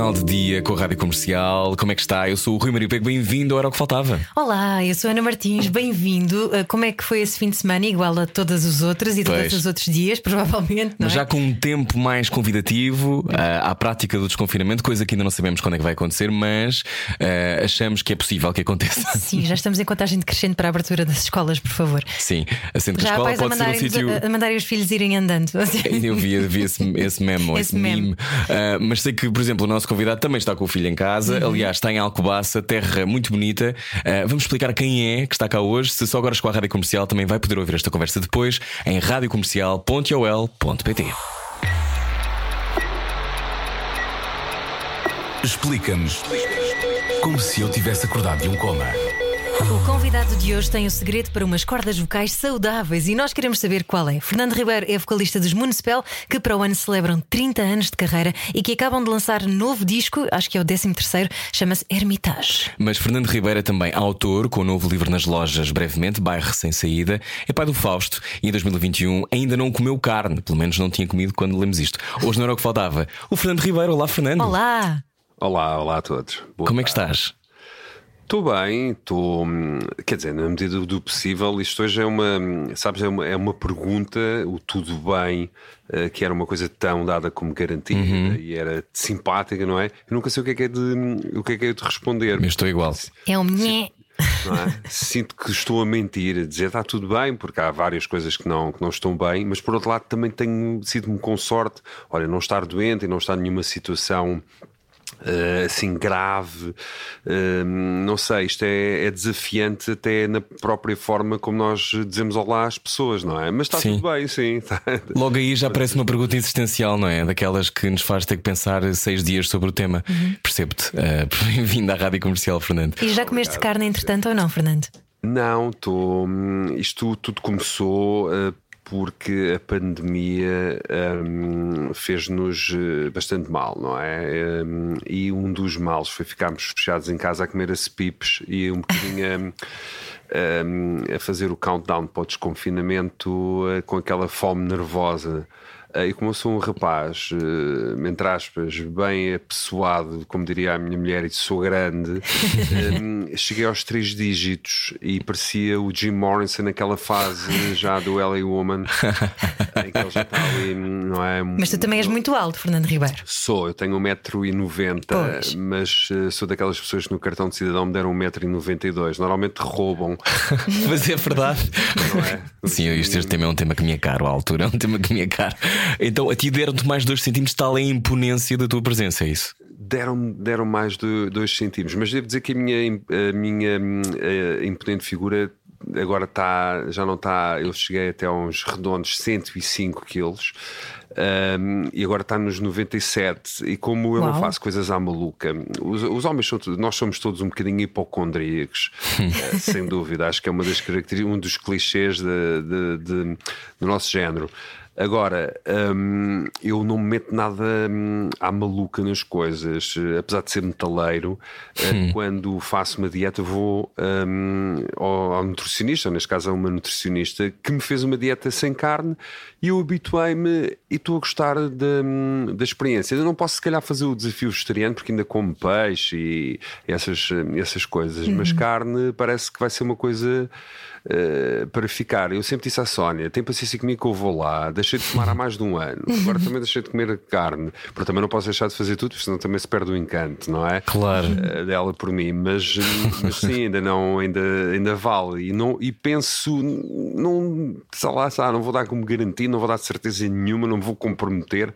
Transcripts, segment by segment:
Final de dia com a Rádio Comercial. Como é que está? Eu sou o Rui Maria Pego, bem-vindo, era o que faltava. Olá, eu sou a Ana Martins, bem-vindo. Uh, Como é que foi esse fim de semana? Igual a todos os outros e Pois. todos os outros dias, provavelmente, Mas é? já com um tempo mais convidativo ah, à prática do desconfinamento, coisa que ainda não sabemos quando é que vai acontecer, mas ah, achamos que é possível que aconteça. Sim, já estamos em contagem decrescente para a abertura das escolas, por favor. Sim, sendo que a Já há escola a pode ser um sítio. a mandarem os filhos irem andando. Eu vi, vi esse, esse memo, esse, Esse meme. meme. Ah, mas sei que, por exemplo, o nosso convidado também está com o filho em casa. Uhum. Aliás, está em Alcobaça, terra muito bonita. Ah, vamos explicar quem é que está cá hoje. Se só agora com a rádio comercial, também vai poder ouvir esta conversa depois em radiocomercial.ol.pt. Explica-nos como se eu tivesse acordado de um coma. O convidado de hoje tem o segredo para umas cordas vocais saudáveis e nós queremos saber qual é. Fernando Ribeiro é vocalista dos Municipal, que para o ano celebram 30 anos de carreira e que acabam de lançar novo disco, acho que é o 13 terceiro, chama-se Hermitage. Mas Fernando Ribeiro é também autor, com o novo livro nas lojas brevemente, Bairro Sem Saída. É pai do Fausto e em 2021 ainda não comeu carne, pelo menos não tinha comido quando lemos isto. Hoje não era o que faltava. O Fernando Ribeiro, olá Fernando. Olá! Olá, olá a todos. Boa Como é que tarde. estás? Estou bem, estou. hum, Quer dizer, na medida do possível, isto hoje é uma. Sabes, é uma, é uma pergunta, o tudo bem, eh, que era uma coisa tão dada como garantida Uhum. e era simpática, não é? Eu nunca sei o que é que é de, o que é que é de responder. Eu estou igual. É um nhé. não é? Sinto que estou a mentir, a dizer está tudo bem, porque há várias coisas que não, que não estão bem, mas por outro lado também tenho sido-me com sorte, olha, não estar doente e não estar em nenhuma situação. Eh, assim grave, eh, não sei, isto é, é desafiante até na própria forma como nós dizemos olá às pessoas, não é? Mas está Sim. tudo bem, sim. Logo aí já parece uma pergunta existencial, não é? Daquelas que nos faz ter que pensar seis dias sobre o tema. Percebo-te. Ah, Bem-vindo à Rádio Comercial, Fernando. E já comeste carne entretanto ou não, Fernando? Não, estou. Isto tudo começou eh, porque a pandemia hum, fez-nos eh, bastante mal, não é? Hum, e um dos males foi ficarmos fechados em casa a comer as pipes e um bocadinho a, hum, a fazer o countdown para o desconfinamento eh, com aquela fome nervosa. Eh, E como eu sou um rapaz, eh, entre aspas, bem apessoado, como diria a minha mulher, e sou grande, eh, cheguei aos três dígitos e parecia o Jim Morrison naquela fase já do LA Woman, em que ele já está ali, não é? Mas tu também és muito alto, Fernando Ribeiro. Sou, eu tenho 1,90m, Pois. mas sou daquelas pessoas que no cartão de cidadão me deram 1,92m. Normalmente roubam, Mas é verdade. não é? Sim, este tema é um tema que me é caro à altura, é um tema que me é caro. Então a ti deram-te mais dois centímetros, tal é a imponência da tua presença, é isso? Deram, deram mais de 2 centímetros, mas devo dizer que a minha, a minha hum, eh, imponente figura agora está, já não está. Eu cheguei até aos redondos 105 quilos hum, e agora está nos 97. E como eu não Uau. faço coisas à maluca, os, os homens são, todos- nós somos todos um bocadinho hipocondríacos, eh, sem dúvida. Acho que é uma das características, um dos clichês de- de- de- do nosso género. Agora, hum, eu não me meto nada hum, à maluca nas coisas, Eh, apesar de ser metaleiro. eh, Quando faço uma dieta, vou hum, ao, ao nutricionista, neste caso a uma nutricionista, que me fez uma dieta sem carne e eu habituei-me e estou a gostar da, hum, da experiência. Eu não posso, se calhar, fazer o desafio vegetariano porque ainda como peixe e essas, essas coisas, mas carne parece que vai ser uma coisa. Uh, para ficar. Eu sempre disse à Sónia: tem paciência comigo que eu vou lá. Deixei de fumar há mais de um ano. Agora também deixei de comer carne. Porque também não posso deixar de fazer tudo, senão também se perde o encanto, não é? Claro. Uh, dela por mim. Mas, mas sim, ainda não, ainda, ainda vale. E, não, e penso, não, sei lá, sei lá, não vou dar como garantia, não vou dar certeza nenhuma, não me vou comprometer.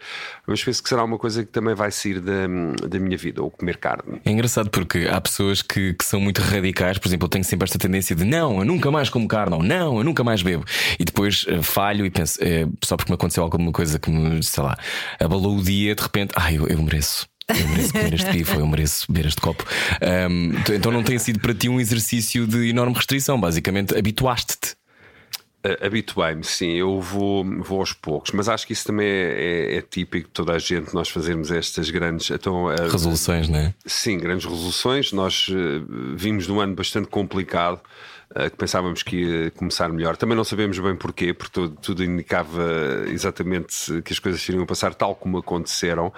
Mas penso que será uma coisa que também vai sair da, da minha vida, ou comer carne. É engraçado porque há pessoas que, que são muito radicais, por exemplo, eu tenho sempre esta tendência de não, eu nunca mais como carne, ou não, eu nunca mais bebo. E depois eh, falho e penso, eh, só porque me aconteceu alguma coisa que me, sei lá, abalou o dia, de repente, ah, eu, eu mereço. Eu mereço comer este bife, eu mereço beber este copo. T- então não tem sido para ti um exercício de enorme restrição, basicamente habituaste-te. Habituei-me, sim, eu vou, vou aos poucos, mas acho que isso também é, é, é típico de toda a gente, nós fazermos estas grandes então, resoluções, não é? Sim, grandes resoluções. Nós vimos de um ano bastante complicado eh, que pensávamos que ia começar melhor. Também não sabemos bem porquê, porque tudo, tudo, indicava exatamente que as coisas iriam passar tal como aconteceram,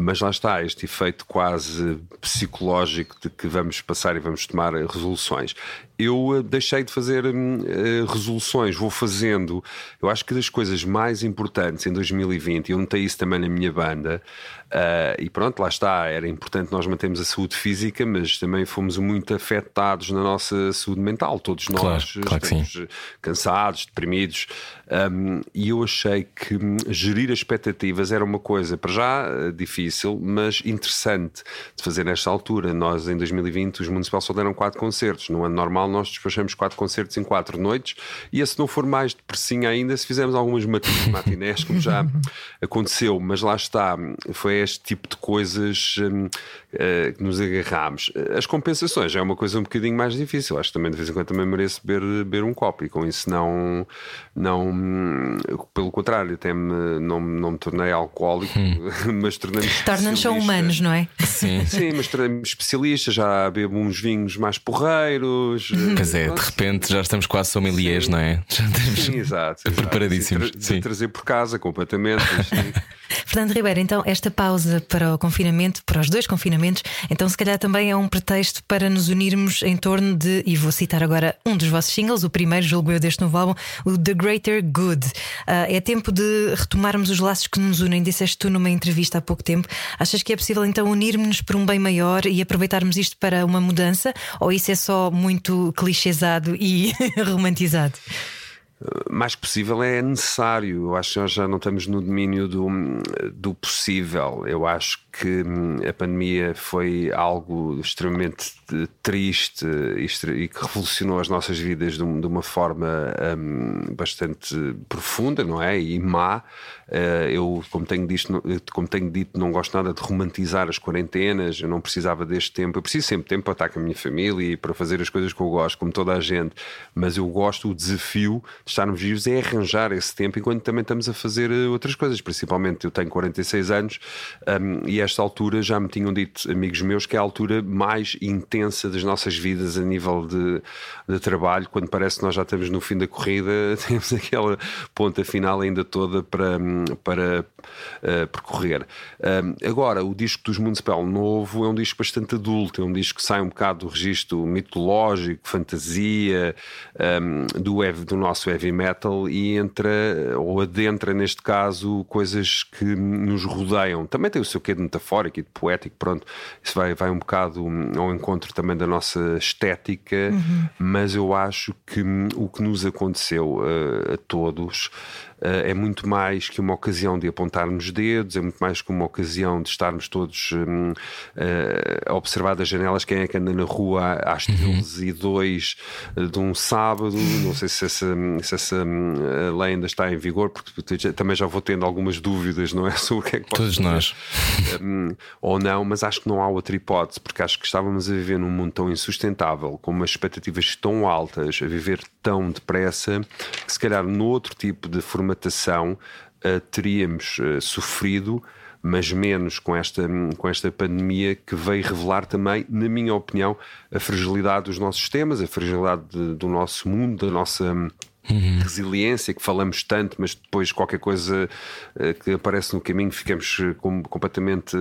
mas lá está, este efeito quase psicológico de que vamos passar e vamos tomar resoluções. Eu eh, deixei de fazer uh, resoluções, vou fazendo. Eu acho que das coisas mais importantes em 2020, eu notei isso também na minha banda, uh, e pronto, lá está, era importante nós mantermos a saúde física, mas também fomos muito afetados na nossa saúde mental, todos nós claro, claro estamos cansados, deprimidos, um, e eu achei que hum, gerir as expectativas era uma coisa, para já, difícil, mas interessante de fazer nesta altura. Nós, em 2020, os municipais só deram quatro concertos, no ano normal nós despachamos quatro concertos em quatro noites. E se não for mais depressinha ainda, se fizermos algumas matinés, como já aconteceu, mas lá está, foi este tipo de coisas um, uh, que nos agarramos. As compensações é uma coisa um bocadinho mais difícil, acho que também de vez em quando também mereço beber, beber um copo e com isso não, não pelo contrário, até me, não, não me tornei alcoólico, hum. mas tornei-me Torna-nos só humanos, não é? Sim, Sim mas tornei-me especialista, já bebo uns vinhos mais porreiros, Pois é, de repente já estamos quase sommeliers, sim. não é? Já estamos sim, exato, exato. preparadíssimos. Sim, tra trazer por casa completamente. Fernando Ribeiro, então esta pausa para o confinamento, para os dois confinamentos, então se calhar também é um pretexto para nos unirmos em torno de, e vou citar agora um dos vossos singles, o primeiro, julgo eu, deste novo álbum, o The Greater Good. Uh, é tempo de retomarmos os laços que nos unem, disseste tu numa entrevista há pouco tempo. Achas que é possível então unirmos-nos por um bem maior e aproveitarmos isto para uma mudança? Ou isso é só muito clichêsado e romantizado? Mais possível é necessário. Eu acho que nós já não estamos no domínio do, do possível. Eu acho que hum, a pandemia foi algo extremamente triste e que revolucionou as nossas vidas de, uma forma um, bastante profunda, não é? E má. Uh, eu, como tenho, dito, como tenho dito, não gosto nada de romantizar as quarentenas. Eu não precisava deste tempo. Eu preciso sempre tempo para estar com a minha família e para fazer as coisas que eu gosto, como toda a gente. Mas eu gosto, o desafio de estarmos vivos é arranjar esse tempo enquanto também estamos a fazer eh, outras coisas. Principalmente, eu tenho 46 anos um, e esta altura já me tinham dito amigos meus que é a altura mais intensa das nossas vidas a nível de, de trabalho. Quando parece que nós já estamos no fim da corrida, temos aquela ponta final ainda toda para, para uh, percorrer. Um, agora, o disco dos Municipal Novo é um disco bastante adulto, é um disco que sai um bocado do registro mitológico, fantasia, um, do, do nosso heavy metal e entra, ou adentra neste caso, coisas que nos rodeiam. Também tem o seu quê de metafórico e de poético, pronto, isso vai, vai um bocado ao encontro também da nossa estética, uhum. mas eu acho que o que nos aconteceu uh, a todos é muito mais que uma ocasião de apontarmos dedos, é muito mais que uma ocasião de estarmos todos um, eh, a observar das janelas quem é que anda na rua às 13 e 2 eh, de um sábado. Não sei se essa, se essa hum, lei ainda está em vigor, porque também já vou tendo algumas dúvidas, não é? Sobre o que é que Todos nós. Um, ou não, mas acho que não há outra hipótese, porque acho que estávamos a viver num mundo tão insustentável, com umas expectativas tão altas, a viver tão depressa, que se calhar noutro tipo de formação formatação uh, teríamos uh, sofrido, mas menos com esta, com esta pandemia que veio revelar também, na minha opinião, a fragilidade dos nossos sistemas, a fragilidade de, do nosso mundo, da nossa Uhum. resiliência que falamos tanto, mas depois qualquer coisa uh, que aparece no caminho ficamos com, completamente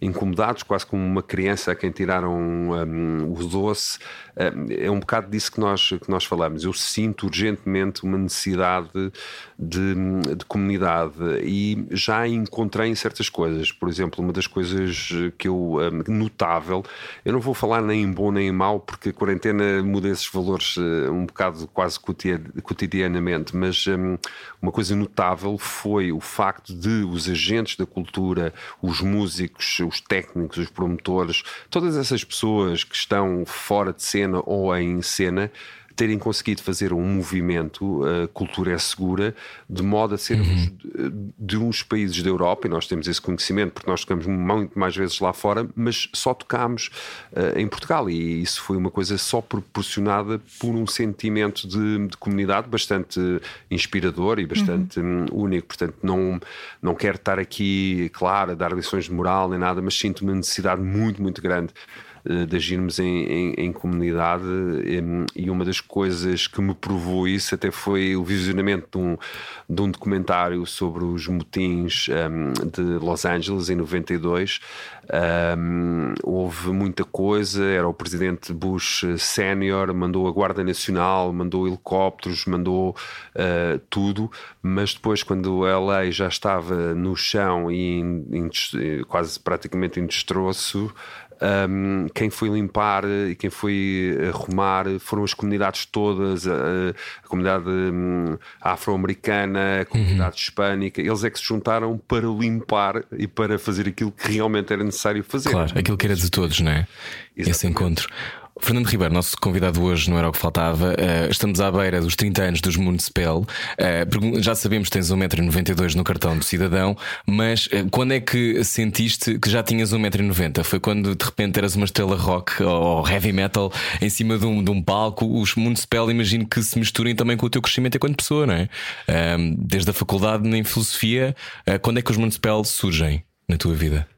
incomodados, quase como uma criança a quem tiraram um, o doce. É um bocado disso que nós, que nós falamos. Eu sinto urgentemente uma necessidade de, de comunidade e já encontrei em certas coisas. Por exemplo, uma das coisas que eu notável, eu não vou falar nem em bom nem em mau, porque a quarentena muda esses valores um bocado quase cotidianos cotidianamente, mas um, uma coisa notável foi o facto de os agentes da cultura, os músicos, os técnicos, os promotores, todas essas pessoas que estão fora de cena ou em cena, terem conseguido fazer um movimento, a cultura é segura, de modo a sermos Uhum. de, uns países da Europa, e nós temos esse conhecimento porque nós tocamos muito mais vezes lá fora, mas só tocámos eh, em Portugal e isso foi uma coisa só proporcionada por um sentimento de, de comunidade bastante inspirador e bastante hum, único. Portanto, não, não quero estar aqui, claro, a dar lições de moral nem nada, mas sinto uma necessidade muito, muito grande eh, de agirmos em, em, em comunidade e uma das coisas que me provou isso até foi o visionamento de um, de um documentário sobre os motins em, de Los Angeles em 92 Em, houve muita coisa era o presidente Bush sénior mandou a Guarda Nacional mandou helicópteros mandou eh, tudo mas depois quando a lei já estava no chão e em- em quase praticamente em destroço um, quem foi limpar e quem foi arrumar foram as comunidades todas, a, a comunidade hum, afro-americana, a comunidade hispânica. Eles é que se juntaram para limpar e para fazer aquilo que realmente era necessário fazer. Claro, aquilo que era de todos, não é? Esse Exatamente. encontro. Fernando Ribeiro, nosso convidado hoje não era o que faltava. Eh, estamos à beira dos 30 anos dos Municipal. Eh, já sabemos que tens 1,92m no cartão do cidadão, mas eh, quando é que sentiste que já tinhas 1,90m? Foi quando de repente eras uma estrela rock ou heavy metal em cima de um, de um palco? Os Municipal, imagino que se misturem também com o teu crescimento enquanto pessoa, não é? Desde a faculdade em filosofia, quando é que os Municipal surgem na tua vida?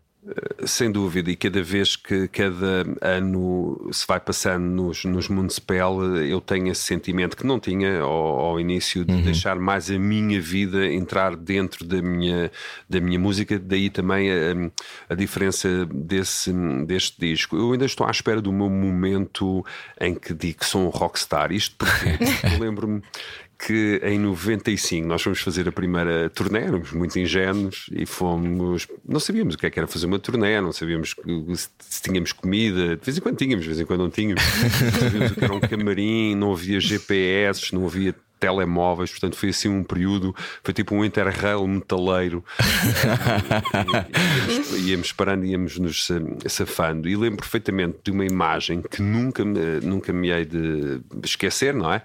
Sem dúvida, e cada vez que cada ano se vai passando nos, nos Municipal, eu tenho esse sentimento que não tinha ao, ao início de deixar mais a minha vida entrar dentro da minha, da minha música, daí também a, a diferença desse, deste disco. Eu ainda estou à espera do meu momento em que digo que sou um rockstar. Isto porque eu lembro-me que em 95 nós fomos fazer a primeira turnê, éramos muito ingênuos e fomos. Não sabíamos o que é que era fazer uma turnê, não sabíamos se tínhamos comida, de vez em quando tínhamos, de vez em quando não tínhamos, não sabíamos o que era um camarim, não havia GPS, não havia telemóveis, portanto foi assim um período, foi tipo um interrail metaleiro. Íamos, íamos parando, íamos nos sa- safando. E lembro perfeitamente de uma imagem que nunca, me- nunca me hei de esquecer, não é?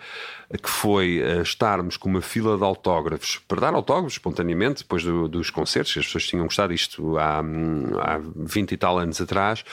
Que foi eh, estarmos com uma fila de autógrafos para dar autógrafos espontaneamente depois do- dos concertos, que as pessoas tinham gostado disto há, hum, há 20 e tal anos atrás.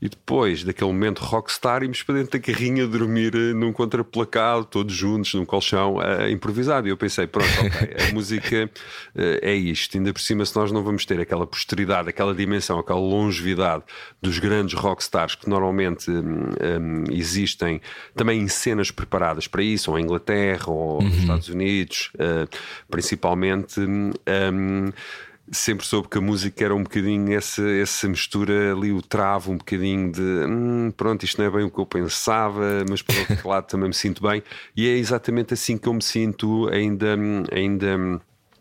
E depois daquele momento rockstar, íamos para dentro da carrinha dormir eh, num contraplacado, todos juntos, num colchão eh, improvisado. E eu pensei, pronto, ok, a música eh, é isto. Ainda por cima, se nós não vamos ter aquela posteridade, aquela dimensão, aquela longevidade dos grandes rockstars que normalmente hum, hum, existem também em cenas preparadas para isso, ou em Inglaterra, ou nos Estados Unidos, eh, principalmente. hum, hum, sempre soube que a música era um bocadinho essa, essa mistura ali, o travo, um bocadinho de hum, pronto, isto não é bem o que eu pensava, mas por outro lado também me sinto bem, e é exatamente assim que eu me sinto ainda. ainda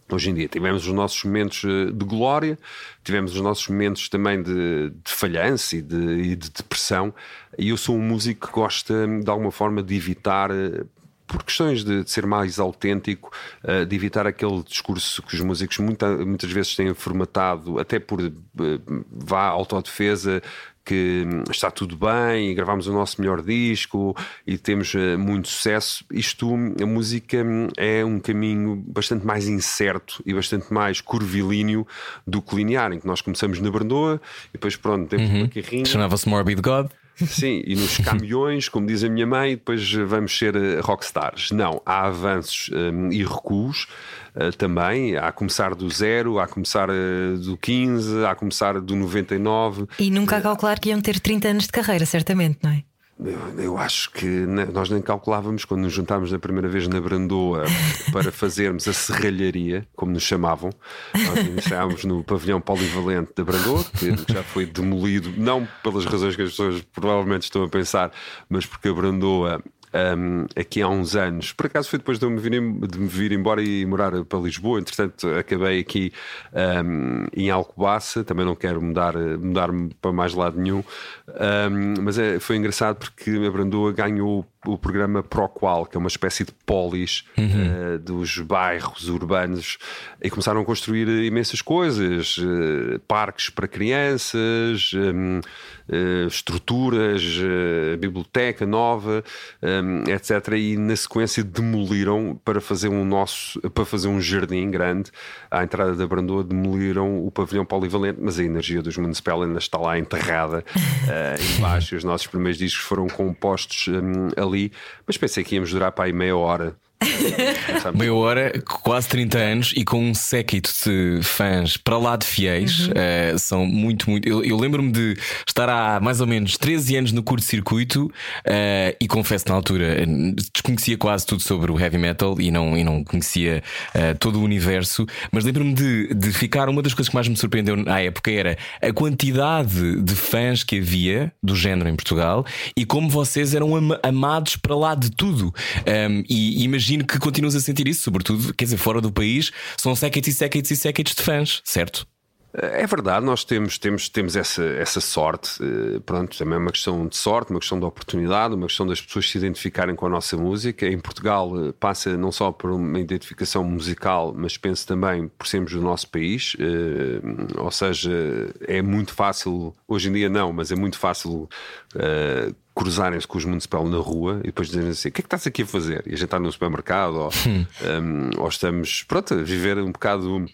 Hoje em dia tivemos os nossos momentos eh, de glória, tivemos os nossos momentos também de, de falhança e de, e de depressão, e eu sou um músico que gosta de alguma forma de evitar eh, por questões de, de ser mais autêntico, eh, de evitar aquele discurso que os músicos muita- muitas vezes têm formatado, até por eh, vá autodefesa, que hum, está tudo bem, e gravamos o nosso melhor disco e temos eh, muito sucesso. Isto, a música hum, é um caminho bastante mais incerto e bastante mais curvilíneo do que linear, em que nós começamos na Brandoa e depois, pronto, temos uma carrinha. Chamava-se Morbid God. Sim, e nos caminhões, como diz a minha mãe, depois vamos ser eh, rockstars. Não, há avanços hum, e recuos eh, também, há a começar do zero, há a começar eh, do 15, há a começar do 99. E nunca a calcular que iam ter 30 anos de carreira, certamente, não é? Eu, eu acho que nós nem calculávamos quando nos juntámos na primeira vez na Brandoa para fazermos a serralharia, como nos chamavam. Nós iniciámos no pavilhão polivalente da Brandoa, que já foi demolido, não pelas razões que as pessoas provavelmente estão a pensar, mas porque a Brandoa. Hum, aqui há uns anos, por acaso foi depois de eu me vir, de me vir embora e morar para Lisboa, entretanto acabei aqui hum, em Alcobaça, também não quero mudar, mudar-me para mais lado nenhum, hum, mas é- foi engraçado porque a Brandoa ganhou o programa Proqual, que é uma espécie de polis eh, dos bairros urbanos, e começaram a construir imensas coisas, eh, parques para crianças, eh, estruturas, eh, biblioteca nova, um, etc. E na sequência demoliram para fazer um nosso, para fazer um jardim grande à entrada da Brandoa, demoliram o pavilhão polivalente, mas a energia dos Municipal ainda está lá enterrada uh, embaixo. Os nossos primeiros discos foram compostos um, ali, mas pensei que íamos durar para aí meia hora Meia hora, quase 30 anos e com um séquito de fãs para lá de fiéis. Uhum. Uh, são muito, muito. Eu, eu lembro-me de estar há mais ou menos 13 anos no curto-circuito uh, e confesso na altura desconhecia quase tudo sobre o heavy metal e não, e não conhecia uh, todo o universo. Mas lembro-me de, de ficar. Uma das coisas que mais me surpreendeu à época era a quantidade de fãs que havia do género em Portugal e como vocês eram am amados para lá de tudo. Um, e imagino imagino que continuas a sentir isso, sobretudo, quer dizer, fora do país, são séquitos e séquitos e séquitos de fãs, certo? É verdade, nós temos, temos, temos essa, essa sorte. Eh, pronto, também é uma questão de sorte, uma questão de oportunidade, uma questão das pessoas se identificarem com a nossa música. Em Portugal eh, passa não só por uma identificação musical, mas penso também por sermos do nosso país. Eh, ou seja, é muito fácil, hoje em dia não, mas é muito fácil cruzarem-se com os municipal na rua e depois dizerem assim: o que é que estás aqui a fazer? E a gente está no supermercado ou, um, ou estamos, pronto, a viver um bocado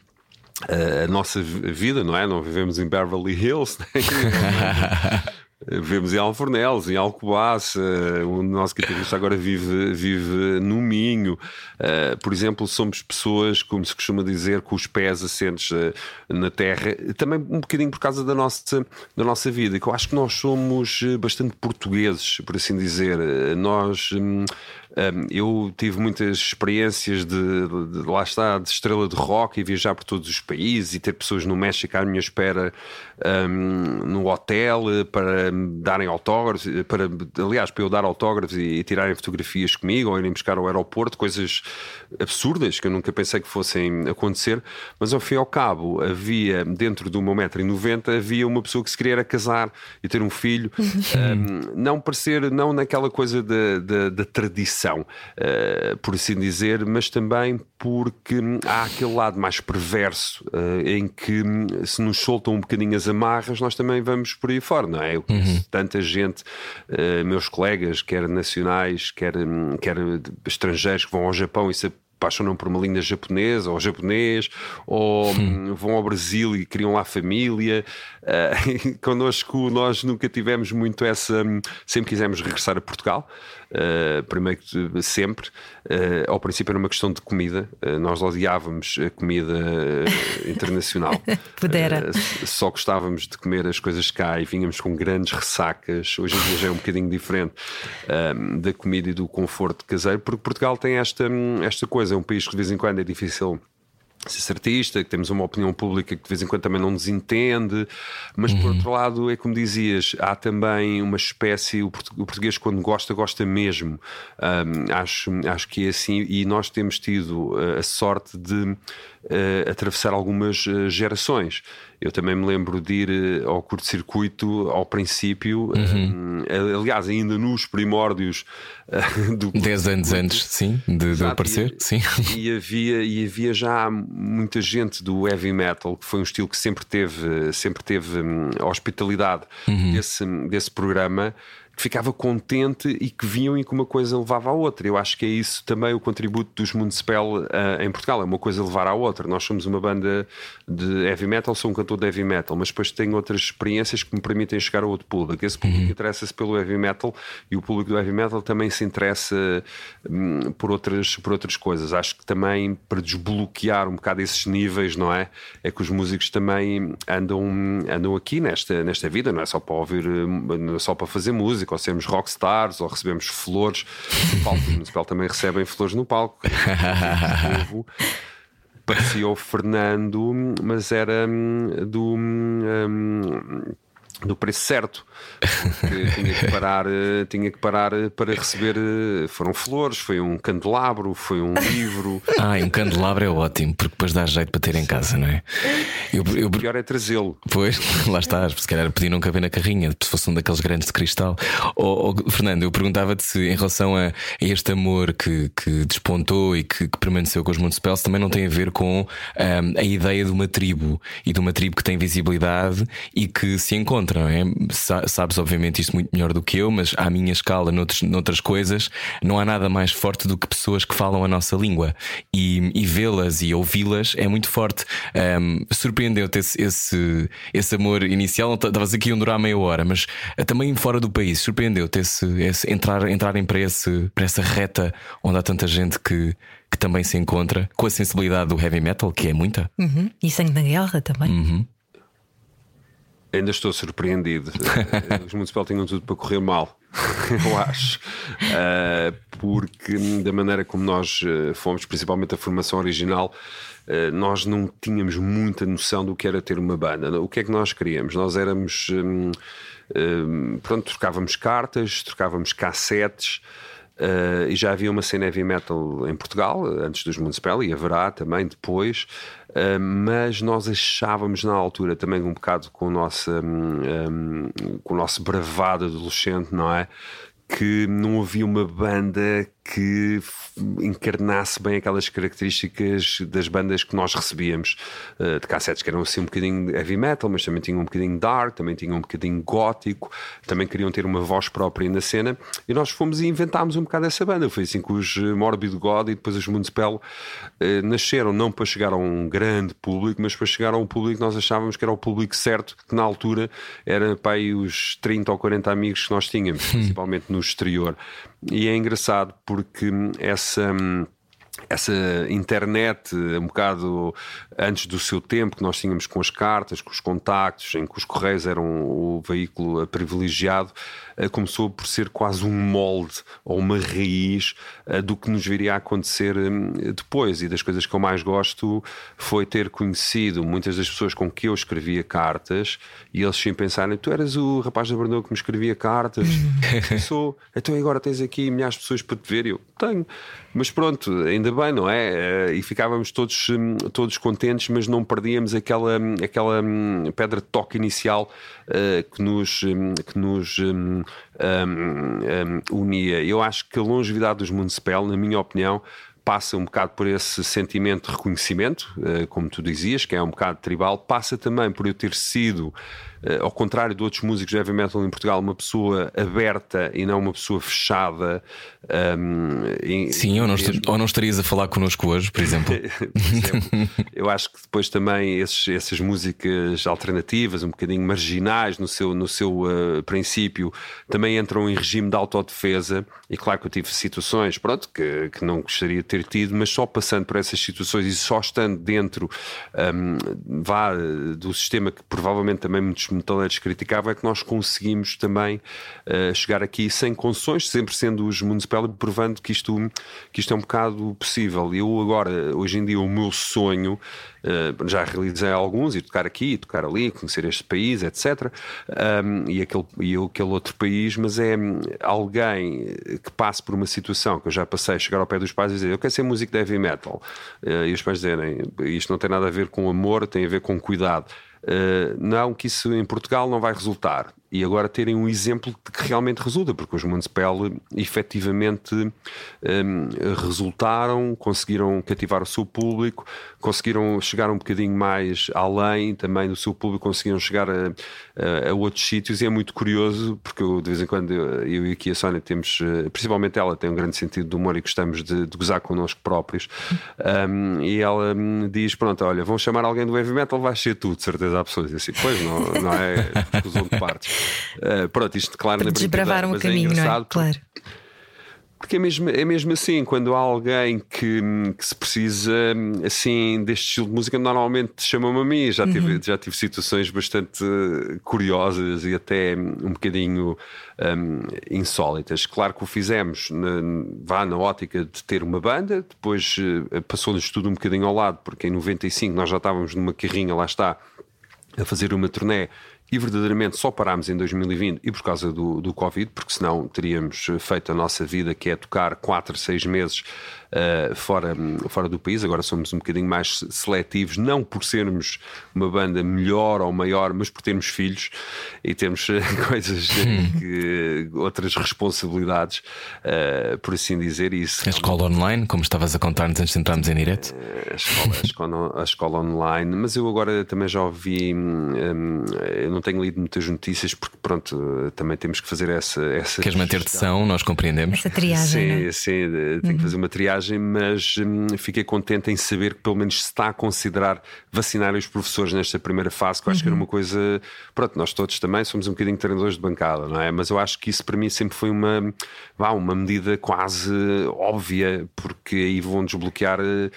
a nossa vida, não é? Não vivemos em Beverly Hills? Vivemos em Alfornelos, em Alcobaça, o nosso guitarrista agora vive, vive no Minho. Uh, por exemplo, somos pessoas, como se costuma dizer, com os pés assentes uh, na terra, também um bocadinho por causa da nossa, da nossa vida, que eu acho que nós somos bastante portugueses, por assim dizer. Nós. Um, eu tive muitas experiências de, de, de, lá está, de estrela de rock e viajar por todos os países e ter pessoas no México à minha espera um, no hotel para me darem autógrafos, para, aliás, para eu dar autógrafos e, e tirarem fotografias comigo ou irem buscar ao aeroporto, coisas absurdas que eu nunca pensei que fossem acontecer, mas ao fim e ao cabo havia, dentro do meu metro e noventa, havia uma pessoa que se queria casar e ter um filho, um, não parecer, não naquela coisa da tradição uh, por assim dizer, mas também porque há aquele lado mais perverso uh, em que hum, se nos soltam um bocadinho as amarras, nós também vamos por aí fora, não é? Eu conheço uhum. tanta gente, uh, meus colegas, quer nacionais, quer, hum, quer estrangeiros que vão ao Japão e se apaixonam por uma linda japonesa ou japonês, ou hum. vão ao Brasil e criam lá família. Uh, connosco, nós nunca tivemos muito essa. Sempre quisemos regressar a Portugal. Uh, primeiro que sempre, uh, ao princípio era uma questão de comida, uh, nós odiávamos a comida internacional. Pudera. só gostávamos de comer as coisas cá e vínhamos com grandes ressacas. Hoje em dia já é um bocadinho diferente da comida e do conforto caseiro, porque Portugal tem esta, esta coisa, é um país que de vez em quando é difícil ser artista, que temos uma opinião pública que de vez em quando também não nos entende, mas uhum. por outro lado, é como dizias, há também uma espécie, o português quando gosta, gosta mesmo. Um, acho, acho que é assim, e nós temos tido uh, a sorte de uh, atravessar algumas uh, gerações. Eu também me lembro de ir eh, ao curto-circuito ao princípio, uhum. um, aliás, ainda nos primórdios do. Dez anos antes, sim, de, de aparecer, e, sim. E havia, e havia já muita gente do heavy metal, que foi um estilo que sempre teve, sempre teve um, hospitalidade uhum. desse, desse programa que ficava contente e que vinham e que uma coisa levava à outra. Eu acho que é isso também o contributo dos Municipal uh, em Portugal, é uma coisa levar à outra. Nós somos uma banda de heavy metal, sou um cantor de heavy metal, mas depois tenho outras experiências que me permitem chegar a outro público. Esse público uhum. interessa-se pelo heavy metal e o público do heavy metal também se interessa um, por, outras, por outras coisas. Acho que também para desbloquear um bocado esses níveis, não é? É que os músicos também andam, andam aqui nesta, nesta vida, não é só para ouvir, não é só para fazer música música, ou sermos rockstars, ou recebemos flores no palco. O municipal também recebem flores no palco. Parecia o Fernando, mas era hum, do. Um, do preço certo. tinha que parar, eh, tinha que parar eh, para receber. Eh, foram flores, foi um candelabro, foi um livro. Ah, um candelabro é ótimo, porque depois dá jeito para ter em casa, não é? Eu, eu... O pior é trazê-lo. Pois, lá estás, se calhar podiam não caber na carrinha, se fosse um daqueles grandes de cristal. Oh, oh, Fernando, eu perguntava-te se em relação a, este amor que, que despontou e que, que, permaneceu com os Municipals também não tem a ver com um, a ideia de uma tribo e de uma tribo que tem visibilidade e que se encontra outra, não é? Sabes, obviamente, isto muito melhor do que eu, mas à minha escala, noutros, noutras coisas, não há nada mais forte do que pessoas que falam a nossa língua e, e vê-las e ouvi-las é muito forte. Um, Surpreendeu-te esse, esse, esse amor inicial? Estavas aqui a durar meia hora, mas eh, também fora do país, surpreendeu-te esse, esse, entrar, entrarem para, esse, para essa reta onde há tanta gente que que também se encontra com a sensibilidade do heavy metal, que é muita. Uhum. E sangue na guerra também. Uhum. Ainda estou surpreendido. Os Municipal tinham tudo para correr mal, eu acho. Uh, porque, da maneira como nós uh, fomos, principalmente a formação original, nós não tínhamos muita noção do que era ter uma banda. O que é que nós queríamos? Nós éramos. Um, um, pronto, trocávamos cartas, trocávamos cassetes. Uh, e já havia uma cena heavy metal em Portugal, antes dos Municipal, e haverá também depois, uh, mas nós achávamos na altura, também um bocado com, nossa, um, um, com o nosso bravado adolescente, não é? Que não havia uma banda que encarnasse bem aquelas características das bandas que nós recebíamos uh, de cassetes, que eram assim um bocadinho heavy metal, mas também tinham um bocadinho dark, também tinham um bocadinho gótico, também queriam ter uma voz própria na cena, e nós fomos e inventámos um bocado essa banda. Foi assim que os Morbid God e depois os Municipal uh, nasceram, não para chegar a um grande público, mas para chegar a um público que nós achávamos que era o público certo, que na altura era para aí os 30 ou 40 amigos que nós tínhamos, principalmente no exterior. E é engraçado porque essa essa internet um bocado antes do seu tempo, que nós tínhamos com as cartas, com os contactos, em que os correios eram o veículo privilegiado, eh, começou por ser quase um molde ou uma raiz eh, do que nos viria a acontecer hum, depois. E das coisas que eu mais gosto foi ter conhecido muitas das pessoas com que eu escrevia cartas e eles sim pensarem: tu eras o rapaz da Brandão que me escrevia cartas. Sou. Então agora tens aqui milhares de pessoas para te ver. Eu tenho. Mas pronto, ainda bem, não é? Eh, e ficávamos todos, hum, todos contentes, mas não perdíamos aquela, hum, aquela pedra de toque inicial que nos, que nos um, um, unia. Eu acho que a longevidade dos Municipal, na minha opinião, passa um bocado por esse sentimento de reconhecimento, uh, como tu dizias, que é um bocado tribal, passa também por eu ter sido eh, ao contrário de outros músicos de heavy metal em Portugal, uma pessoa aberta e não uma pessoa fechada. Um, em, Sim, ou não, ou não estarias a falar connosco hoje, por exemplo. por exemplo eu acho que depois também esses, essas músicas alternativas, um bocadinho marginais no seu, no seu uh, princípio, também entram em regime de autodefesa. E claro que eu tive situações pronto, que, que não gostaria de ter tido, mas só passando por essas situações e só estando dentro um, vá, do sistema que provavelmente também muitos metaleiros criticavam é que nós conseguimos também uh, chegar aqui sem concessões, sempre sendo os municipais provando que isto, que isto é um bocado possível. Eu agora, hoje em dia, o meu sonho, uh, já realizei alguns, e tocar aqui, tocar ali, conhecer este país, etc. Um, e, aquele, e aquele outro país, mas é alguém que passe por uma situação que eu já passei, chegar ao pé dos pais e dizer eu quero ser músico de heavy metal. Uh, e os pais dizerem isto não tem nada a ver com amor, tem a ver com cuidado. Uh, não que isso em Portugal não vai resultar e agora terem um exemplo que realmente resulta, porque os Municipal efetivamente um, resultaram, conseguiram cativar o seu público, conseguiram chegar um bocadinho mais além também do seu público, conseguiram chegar a, a, a outros sítios. E é muito curioso, porque eu, de vez em quando eu, e aqui a Sónia temos, eh, principalmente ela tem um grande sentido de humor e gostamos de, de gozar connosco próprios, um, e ela me diz: Pronto, olha, vão chamar alguém do heavy metal, vai ser tu, de certeza, pessoas assim, pois não, não é exclusão de partes. Uh, pronto, isto claro Para na desbravar um é caminho, é não é? Claro. Porque é mesmo, é mesmo assim, quando há alguém que, que se precisa assim deste estilo de música, normalmente chama-me a mim. Já tive, uhum. já tive situações bastante curiosas e até um bocadinho um, insólitas. Claro que o fizemos na, vá na ótica de ter uma banda, depois uh, passou-nos tudo um bocadinho ao lado, porque em 95 nós já estávamos numa carrinha, lá está, a fazer uma turnê e verdadeiramente só parámos em 2020 e por causa do, do Covid, porque senão teríamos feito a nossa vida, que é tocar 4, 6 meses uh, fora, fora do país. Agora somos um bocadinho mais seletivos, não por sermos uma banda melhor ou maior, mas por termos filhos e termos eh, coisas, hum. que, outras responsabilidades, uh, por assim dizer. Isso a escola online, como estavas a contar-nos antes de entrarmos em direto? A escola, a escola, a escola online, mas eu agora também já ouvi, um, eu não tenho lido muitas notícias porque, pronto, também temos que fazer essa. essa Queres manter-te são, nós compreendemos. Essa triagem. Sim, né? sim, tenho que fazer uma triagem, mas hum, fiquei contente em saber que pelo menos se está a considerar vacinar os professores nesta primeira fase, que eu acho que era uma coisa. Pronto, nós todos também somos um bocadinho treinadores de bancada, não é? Mas eu acho que isso para mim sempre foi uma, vá, uma medida quase óbvia, porque aí vão desbloquear eh,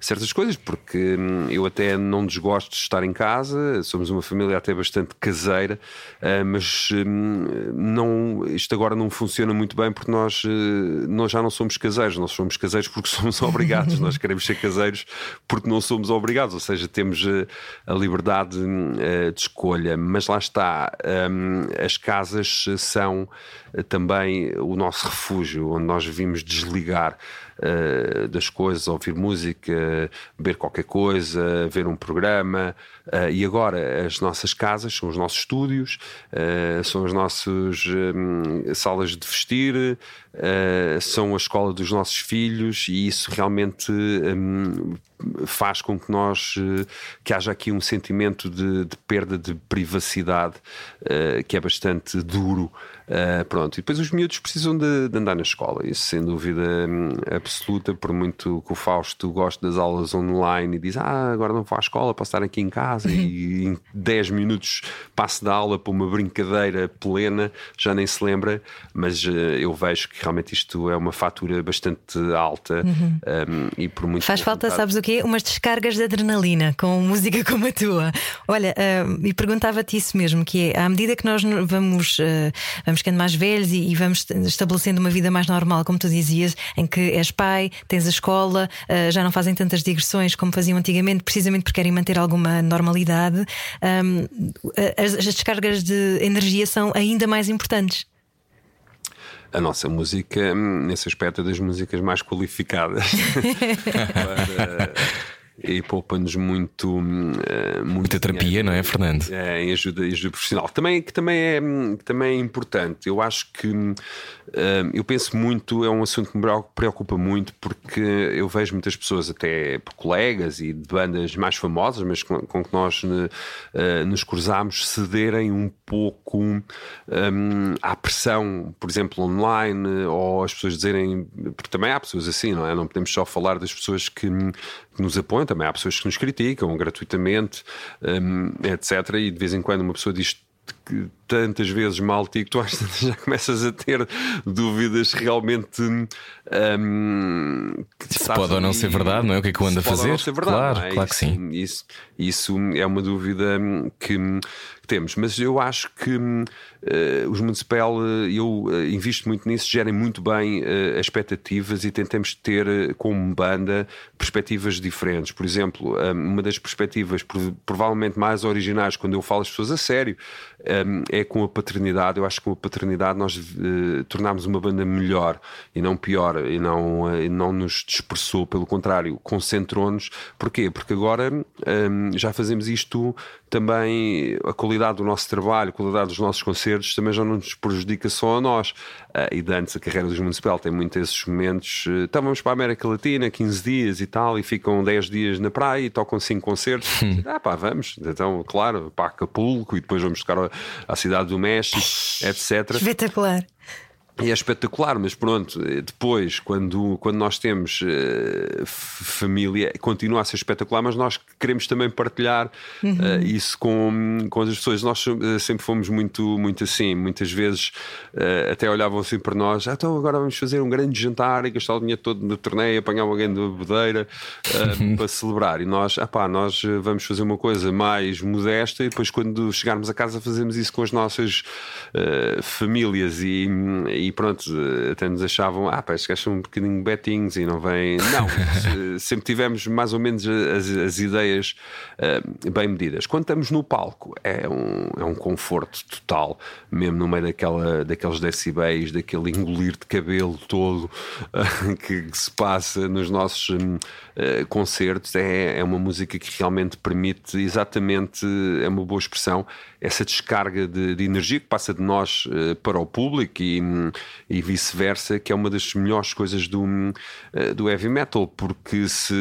certas coisas, porque hum, eu até não desgosto de estar em casa, somos uma família até bastante caseira, eh, mas hum, não, isto agora não funciona muito bem porque nós, eh, nós já não somos caseiros, nós somos caseiros porque somos obrigados, nós queremos ser caseiros porque não somos obrigados, ou seja, temos eh, a liberdade eh, de escolha, mas lá está, hum, as casas são eh, também o nosso refúgio, onde nós vimos desligar das coisas, ouvir música, beber qualquer coisa, ver um programa. Eh, e agora as nossas casas são os nossos estúdios, eh, são as nossas hum, salas de vestir, eh, são a escola dos nossos filhos, e isso realmente hum, faz com que nós que haja aqui um sentimento de, de perda de privacidade que é bastante duro. Uh, pronto, e depois os miúdos precisam de, de andar na escola, isso sem dúvida hum, absoluta. Por muito que o Fausto goste das aulas online e diz: Ah, agora não vou à escola, posso estar aqui em casa e em 10 minutos passo da aula para uma brincadeira plena, já nem se lembra. Mas uh, eu vejo que realmente isto é uma fatura bastante alta um, e por muito Faz falta, vontade- sabes o quê? Umas descargas de adrenalina com música como a tua. Olha, ah, e perguntava-te isso mesmo: que é à medida que nós vamos, ah, vamos ficando mais velhos e, e vamos estabelecendo uma vida mais normal, como tu dizias, em que és pai, tens a escola, ah, já não fazem tantas digressões como faziam antigamente, precisamente porque querem manter alguma normalidade, ahm, as, as descargas de energia são ainda mais importantes. a nossa música, hum, nesse aspecto, é das músicas mais qualificadas. Para- e poupa-nos muito, hum, eh, muito Muita terapia, não é, Fernando? é, em ajuda, em ajuda profissional. Também, que também é, hum, também é importante. Eu acho que hum, eu penso muito, é um assunto que me preocupa muito, porque eu vejo muitas pessoas, até por colegas e de bandas mais famosas, mas com, com que nós ne- eh, nos cruzamos, cederem um pouco hum, à pressão, por exemplo, online, ou as pessoas dizerem. Porque também há pessoas assim, não é? Não podemos só falar das pessoas que, que nos apoiam, também há pessoas que nos criticam gratuitamente, hum, etc. E de vez em quando uma pessoa diz que tantas vezes mal ti que tu às tantas já começas a ter dúvidas realmente hum, que Se pode ou não ali- ser verdade, não é? O que é que eu ando a se pode ou não fazer? ser verdade, Claro, é? claro que Isso- sim. Isso, isso é uma dúvida hum, que, hum, que temos, mas eu acho que eh, os Municipal, eh, eu eh, invisto muito nisso, gerem muito bem as expectativas e tentamos ter como banda perspectivas diferentes. Por exemplo, uma das perspectivas prov- provavelmente mais originais, quando eu falo as pessoas a sério, é com a paternidade. Eu acho que com a paternidade nós eh, tornámos uma banda melhor e não pior, e não, eh, e não nos dispersou, pelo contrário, concentrou-nos. Porquê? Porque agora já fazemos isto também, a qualidade do nosso trabalho, a qualidade dos nossos concertos também já não nos prejudica só a nós. Ah, e de antes a carreira dos Municipal tem muitos esses momentos. eh, Então vamos para a América Latina, 15 dias e tal, e ficam 10 dias na praia e tocam 5 concertos. ah, pá, vamos. Então, claro, para Acapulco e depois vamos tocar à- à cidade do México, etc. Espetacular. E é espetacular, mas pronto, eh, depois, quando, quando nós temos f- família, continua a ser espetacular, mas nós queremos também partilhar eh, isso com, com as pessoas. Nós sempre fomos muito, muito assim, muitas vezes eh, até olhavam assim para nós: ah, então agora vamos fazer um grande jantar e gastar o dinheiro todo no torneio, apanhar alguém da bodeira eh, para celebrar. E nós, ah pá, nós vamos fazer uma coisa mais modesta e depois, quando chegarmos a casa, fazemos isso com as nossas famílias e, e pronto, eh, até nos achavam, ah, pá, estes gajos são um bocadinho betinhos e não vêm. Não, se- sempre tivemos mais ou menos as, as ideias eh, bem medidas. Quando estamos no palco, é um, é um conforto total, mesmo no meio daquela, daqueles decibéis, daquele engolir de cabelo todo eh, que, que se passa nos nossos eh, concertos. É, é uma música que realmente permite exatamente, é uma boa expressão, essa descarga de, de energia que passa de nós eh, para o público e, hum, e vice-versa, que é uma das melhores coisas do, uh, do heavy metal, porque se,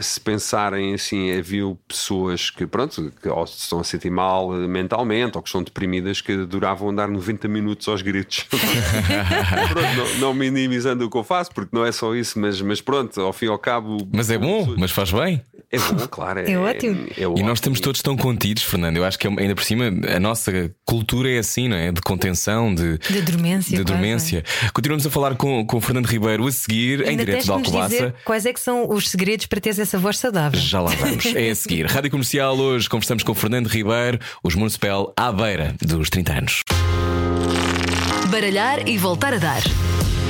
se pensarem assim, havia pessoas que, pronto, que ou se estão a sentir mal mentalmente ou que estão deprimidas que adoravam andar 90 minutos aos gritos. pronto, não, não, minimizando o que eu faço, porque não é só isso, mas, mas pronto, ao fim e ao cabo. Mas é bom, mas faz bem. É bom, claro. É, é ótimo. É, é e nós estamos todos tão contidos, Fernando. Eu acho que ainda por cima a nossa cultura é assim, não é? De contenção, de, de dormência. De dormência. Continuamos a falar com, com o Fernando Ribeiro a seguir, ainda em direto de Alcobaça. Quais é que são os segredos para teres essa voz saudável? Já lá vamos. é a seguir. Rádio Comercial, hoje conversamos com o Fernando Ribeiro, os Municipal à beira dos 30 anos. Baralhar e voltar a dar.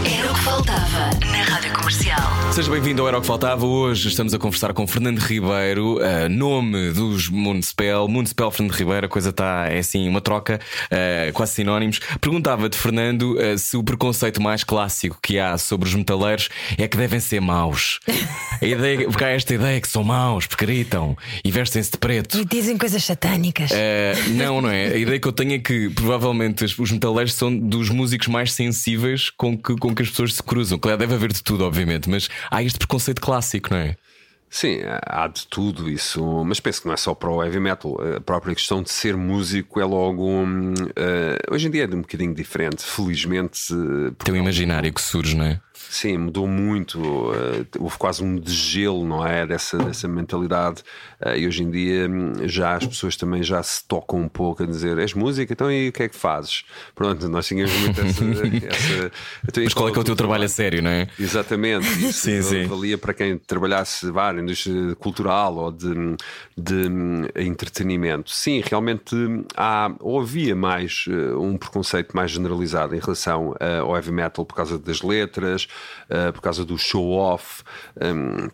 Era o que faltava na Rádio Comercial. Seja bem-vindo ao Era o que Faltava. Hoje estamos a conversar com Fernando Ribeiro, uh, nome dos Municipal. Municipal Fernando Ribeiro, a coisa está, é assim, uma troca, uh, quase sinónimos. Perguntava-te, Fernando, uh, se o preconceito mais clássico que há sobre os metaleiros é que devem ser maus. A ideia, porque há esta ideia que são maus, porque gritam e vestem-se de preto. E dizem coisas satânicas. não, não é. A ideia que eu tenho é que provavelmente os metaleiros são dos músicos mais sensíveis com que, com que as pessoas se cruzam. Claro, deve haver de tudo, obviamente, mas há este preconceito clássico, não é? Sim, há de tudo isso, mas penso que não é só para o heavy metal. A própria questão de ser músico é logo. Uh, hoje em dia é de um bocadinho diferente, felizmente. Tem um imaginário que surge, não é? Sim, mudou muito. Uh, houve quase um degelo, não é? Dessa, dessa mentalidade. Uh, e hoje em dia hum, já as pessoas também já se tocam um pouco a dizer: és música, então e o que é que fazes? Pronto, nós tínhamos muito essa. essa então, Mas qual é que é o teu trabalho a sério, não é? Exatamente. Isso sim, sim. valia para quem trabalhasse vá, indústria cultural ou de, de, de entretenimento. Sim, realmente há, ou havia mais uh, um preconceito mais generalizado em relação ao heavy metal por causa das letras por causa do show-off. Um,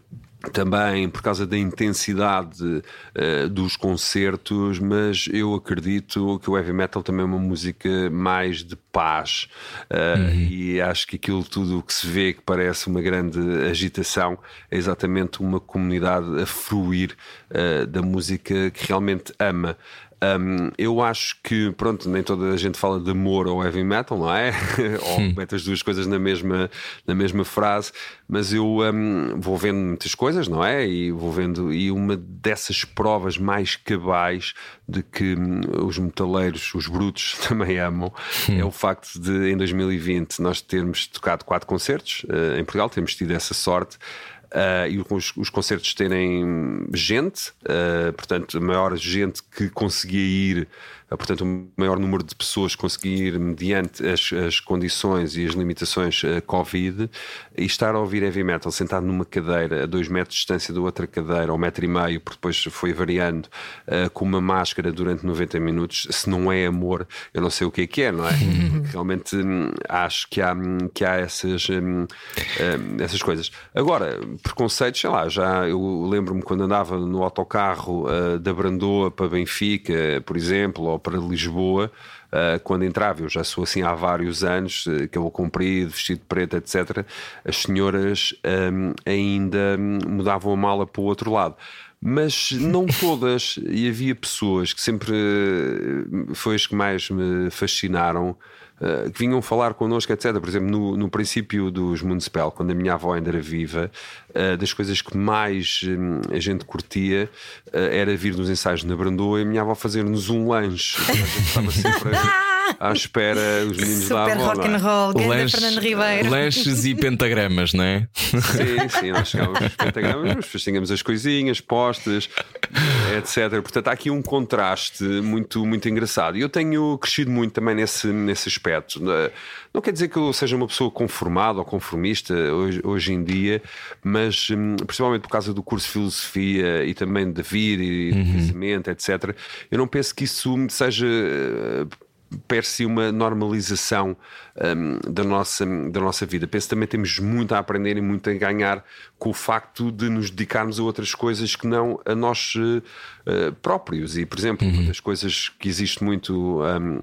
também por causa da intensidade uh, dos concertos, mas eu acredito que o heavy metal também é uma música mais de paz uh, uhum. e acho que aquilo tudo que se vê que parece uma grande agitação é exatamente uma comunidade a fruir uh, da música que realmente ama. Um, eu acho que, pronto, nem toda a gente fala de amor ao heavy metal, não é? ou mete as duas coisas na mesma, na mesma frase, mas eu um, vou vendo muitas coisas, não é? E vou vendo, e uma dessas provas mais cabais de que hum, os metaleiros, os brutos, também amam, é o facto de em 2020 nós termos tocado quatro concertos uh, em Portugal, temos tido essa sorte. Uh, e os, os, concertos terem gente, uh, portanto, a maior gente que conseguia ir portanto, um maior número de pessoas conseguir, mediante as, as condições e as limitações uh, Covid, e estar a ouvir heavy metal sentado numa cadeira a dois metros de distância da outra cadeira, ou um metro e meio, porque depois foi variando, uh, com uma máscara durante 90 minutos, se não é amor, eu não sei o que é que é, não é? Realmente hum, acho que há, hum, que há essas, hum, essas coisas. Agora, preconceitos, sei lá, já eu lembro-me quando andava no autocarro da Brandoa para Benfica, por exemplo, ou para Lisboa, uh, quando entrava, eu já sou assim há vários anos, uh, cabelo comprido, vestido preto, etc., as senhoras um, ainda mudavam a mala para o outro lado mas não todas, e havia pessoas que sempre foi as que mais me fascinaram, que vinham falar connosco, etc. Por exemplo, no, no princípio dos Municipal, quando a minha avó ainda era viva, uh, das coisas que mais um, a gente curtia uh, era vir nos ensaios na Brandoa e a minha avó fazer-nos um lanche. A gente estava sempre à espera os meninos Super da avó. rock and roll, Lanche, Fernando Ribeiro. Lanches e pentagramas, não é? Sim, sim, nós chegávamos os pentagramas, mas tínhamos as coisinhas, postas, etc. Portanto, há aqui um contraste muito, muito engraçado. E eu tenho crescido muito também nesse, nesse aspecto. Não quer dizer que eu seja uma pessoa conformada ou conformista hoje, hoje em dia, mas hum, principalmente por causa do curso de filosofia e também de vida e de uhum. etc., eu não penso que isso seja per se uma normalização um, da, nossa, da nossa vida. Penso que também temos muito a aprender e muito a ganhar com o facto de nos dedicarmos a outras coisas que não a nós uh, próprios. E, por exemplo, uhum. uma das coisas que existe muito. Um,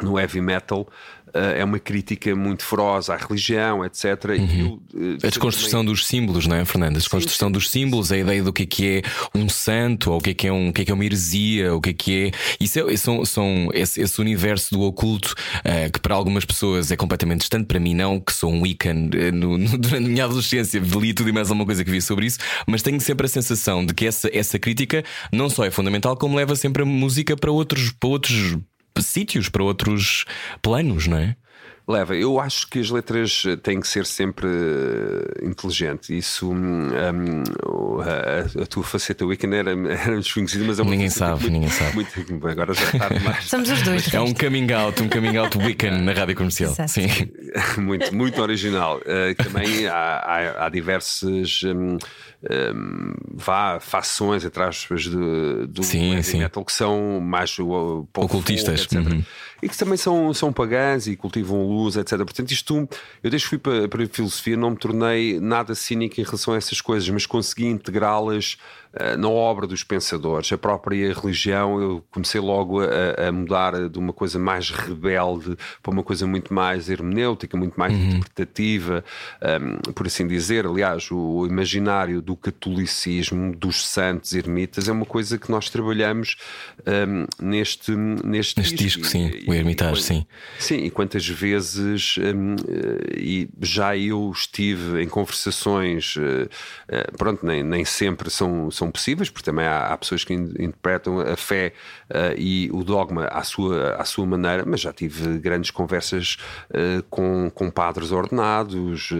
no heavy metal é uma crítica muito feroz à religião, etc. Uhum. Eu, uh, a desconstrução também... dos símbolos, não é, Fernando? A desconstrução sim, sim. dos símbolos, a ideia do que é, que é um santo, ou o que é que é, um, o que é, que é uma heresia, o que é que é. Isso é, são, são esse, esse, universo do oculto uh, que para algumas pessoas é completamente distante, para mim não, que sou um Wiccan no, no, durante a minha adolescência, li tudo e mais alguma coisa que vi sobre isso, mas tenho sempre a sensação de que essa, essa crítica não só é fundamental, como leva sempre a música para outros, para outros sítios, para outros planos, não é? Leva, eu acho que as letras têm que ser sempre uh, inteligentes. Isso, um, a, a, tua faceta Wiccan era, era desconhecida, mas é uma Ninguém sabe, muito, ninguém sabe. Muito, agora já está demais. Somos os dois. É um coming out, um coming out Wiccan na rádio comercial. Exato. Sim. muito, muito original. Uh, também há, há, há diversas. Um, um, vá fações entre aspas do, do sim, sim. metal que são mais uh, ocultistas folk, etc. Uhum. e que também são, são pagãs e cultivam luz, etc. Portanto, isto eu desde que fui para, para a filosofia não me tornei nada cínico em relação a essas coisas, mas consegui integrá-las na obra dos pensadores. A própria religião, eu comecei logo a, a, mudar de uma coisa mais rebelde para uma coisa muito mais hermenêutica, muito mais uhum. interpretativa, um, por assim dizer. Aliás, o, o imaginário do catolicismo, dos santos ermitas, é uma coisa que nós trabalhamos um, neste, neste, neste disco. disco sim, e, o Hermitage, e, sim. Sim, e quantas vezes um, eh, e já eu estive em conversações, uh, pronto, nem, nem sempre são, são possíveis, porque também há, há pessoas que interpretam a fé uh, e o dogma à sua, à sua maneira, mas já tive grandes conversas com, com padres ordenados,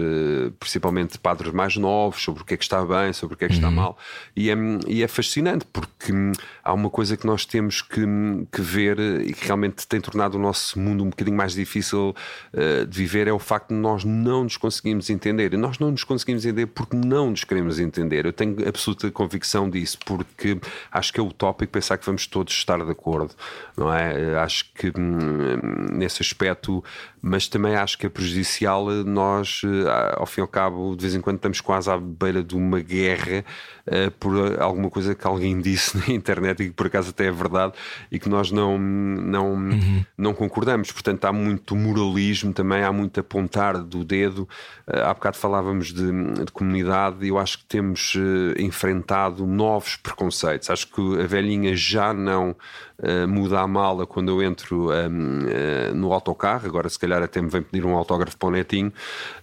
principalmente padres mais novos, sobre o que é que está bem sobre o que é que está uhum. mal. E é, e é fascinante porque hum, há uma coisa que nós temos que, hum, que ver e que realmente tem tornado o nosso mundo um bocadinho mais difícil uh, de viver é o facto de nós não nos conseguimos entender. E nós não nos conseguimos entender porque não nos queremos entender. Eu tenho absoluta convicção disso, porque acho que é utópico pensar que vamos todos estar de acordo, não é? Acho que hum, nesse aspecto, mas também acho que é prejudicial nós, eh, ao fim e ao cabo, de vez em quando estamos quase à beira de uma guerra uh, por alguma coisa que alguém disse na internet e que por acaso até é verdade e que nós não, não, uhum. não concordamos. Portanto, há muito moralismo também, há muito apontar do dedo. Uh, há bocado falávamos de, de comunidade e eu acho que temos uh, enfrentado novos preconceitos. Acho que a velhinha já não Uh, muda a mala quando eu entro um, uh, no autocarro. Agora, se calhar, até me vem pedir um autógrafo para o netinho.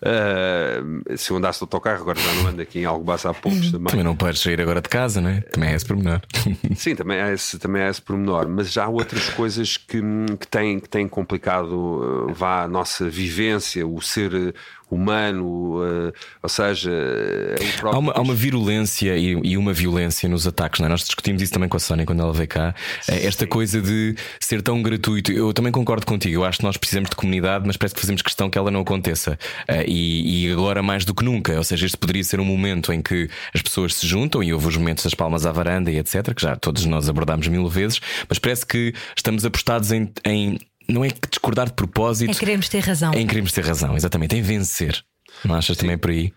Uh, se eu andasse de autocarro, agora já não ando aqui em Alcobaça há poucos também. Também não podes sair agora de casa, não é? Também é esse pormenor. Sim, também é esse, também é esse pormenor. Mas já há outras coisas que, que, têm, que têm complicado vá, a nossa vivência, o ser humano, uh, ou seja, é há, uma, há uma virulência e, e, uma violência nos ataques. Não é? Nós discutimos isso também com a Sónia quando ela veio cá. Sim. Esta coisa de ser tão gratuito. Eu também concordo contigo. Eu acho que nós precisamos de comunidade, mas parece que fazemos questão que ela não aconteça. Uh, e, e, agora mais do que nunca. Ou seja, este poderia ser um momento em que as pessoas se juntam e houve os momentos das palmas à varanda e etc., que já todos nós abordámos mil vezes, mas parece que estamos apostados em, em não é discordar de propósito. É queremos ter razão. É em queremos ter razão, exatamente, em vencer. Não achas Sim. também por aí?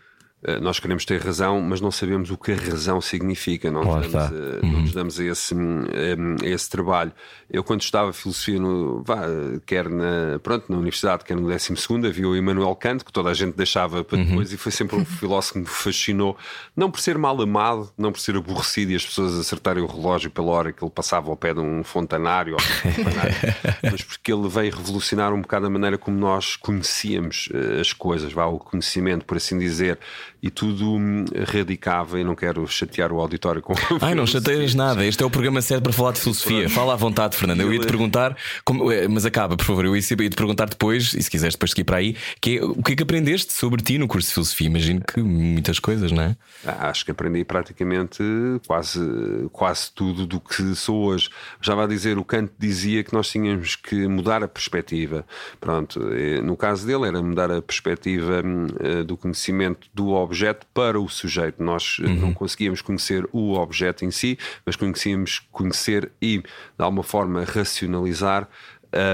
Eh, nós queremos ter razão, mas não sabemos o que a razão significa, não, nos damos, uhum. não nos damos a esse, um, esse trabalho. Eu, quando estava filosofia, no, vá, quer na, pronto, na universidade, quer no 12, havia o Immanuel Kant, que toda a gente deixava para uhum. depois, uhum. e foi sempre um filósofo que me fascinou, não por ser mal amado, não por ser aborrecido e as pessoas acertarem o relógio pela hora que ele passava ao pé de um fontanário, mas porque ele veio revolucionar um bocado a maneira como nós conhecíamos as coisas, vá, o conhecimento, por assim dizer e tudo hum, radicava. E não quero chatear o auditório com. Ai, não chateias nada. Este é o programa certo para falar de filosofia. Fala à vontade, Fernando. Eu ia te perguntar, como, eh, mas acaba, por favor. Eu ia te perguntar depois, e se quiseres depois seguir para aí, que é, o que é que aprendeste sobre ti no curso de filosofia? Imagino que muitas coisas, não é? Ah, acho que aprendi praticamente quase, quase tudo do que sou hoje. Já vai dizer, o Kant dizia que nós tínhamos que mudar a perspectiva. Pronto, no caso dele era mudar a perspectiva hum, eh, do conhecimento do objeto objeto para o sujeito. Nós eh, uhum. não conseguíamos conhecer o objeto em si, mas conseguíamos conhecer e, de alguma forma, racionalizar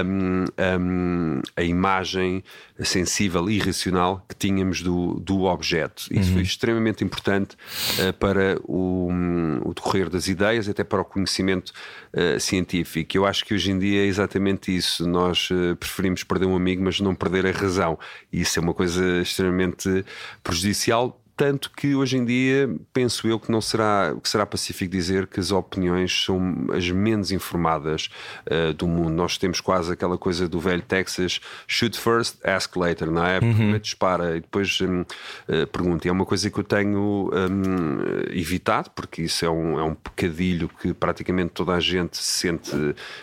hum, hum, a imagem sensível e racional que tínhamos do, do objeto. Isso foi extremamente importante uh, para o, hum, o, decorrer das ideias, até para o conhecimento uh, científico. Eu acho que hoje em dia é exatamente isso. Nós uh, preferimos perder um amigo, mas não perder a razão. E isso é uma coisa extremamente prejudicial tanto que hoje em dia penso eu que não será, que será pacífico dizer que as opiniões são as menos informadas uh, do mundo. Nós temos quase aquela coisa do velho Texas: shoot first, ask later, não é? Uhum. Primeiro dispara e depois um, uh, eh, pergunta. E é uma coisa que eu tenho um, evitado, porque isso é um, é um pecadilho que praticamente toda a gente se sente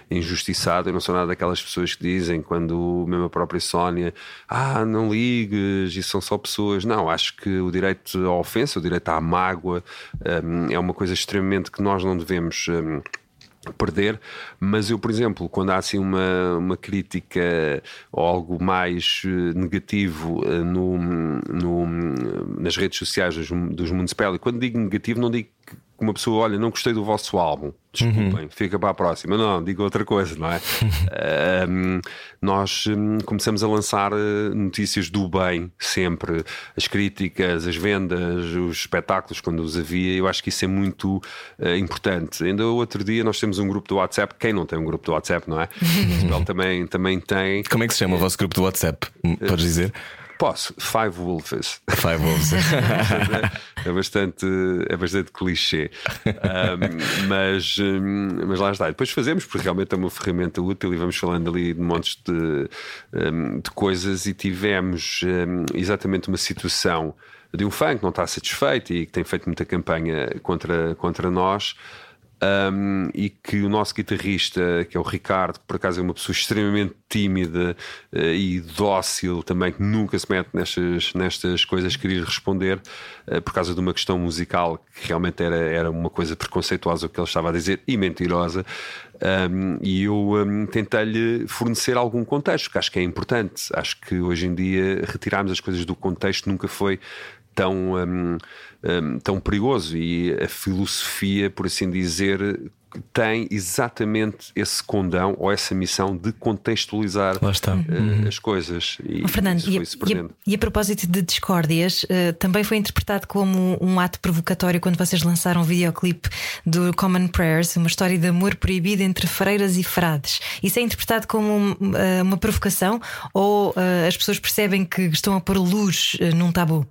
injustiçada. Eu não sou nada daquelas pessoas que dizem, quando mesmo a própria Sónia, ah, não ligues, e são só pessoas. Não, acho que o direito direito à ofensa, o direito à mágoa, um, é uma coisa extremamente que nós não devemos. Um, perder, mas eu, por exemplo, quando há assim uma, uma crítica ou algo mais eh, negativo eh, no, no, nas redes sociais dos, dos municipais, e quando digo negativo, não digo que uma pessoa, olha, não gostei do vosso álbum, desculpem, uhum. fica para a próxima. Não, digo outra coisa, não é? um, nós um, começamos a lançar eh, notícias do bem, sempre. As críticas, as vendas, os espetáculos, quando os havia, eu acho que isso é muito uh, importante. Ainda outro dia nós temos um grupo do WhatsApp, quem não tem um grupo do WhatsApp, não é? Portugal também, também tem. Como é que se chama o vosso grupo do WhatsApp? Podes dizer? Posso, Five Wolves. Five Wolves. é, bastante, é bastante clichê. Um, mas, mas lá está. Depois fazemos, porque realmente é uma ferramenta útil e vamos falando ali de montes de, um, de coisas e tivemos um, exatamente uma situação de um fã que não está satisfeito e que tem feito muita campanha contra, contra nós um, e que o nosso guitarrista, que é o Ricardo, que por acaso é uma pessoa extremamente tímida uh, e dócil também, que nunca se mete nestas, nestas coisas, queria responder uh, por causa de uma questão musical que realmente era, era uma coisa preconceituosa o que ele estava a dizer e mentirosa. Um, e eu um, tentei-lhe fornecer algum contexto, que acho que é importante. Acho que hoje em dia retirarmos as coisas do contexto nunca foi tão, um, um, tão perigoso e a filosofia, por assim dizer, tem exatamente esse condão ou essa missão de contextualizar uh, as coisas. E, oh, Fernando, e a, e, a, e a, propósito de discórdias, uh, também foi interpretado como um ato provocatório quando vocês lançaram o videoclipe do Common Prayers, uma história de amor proibido entre freiras e frades. Isso é interpretado como um, uh, uma provocação ou as pessoas percebem que estão a pôr luz num tabu?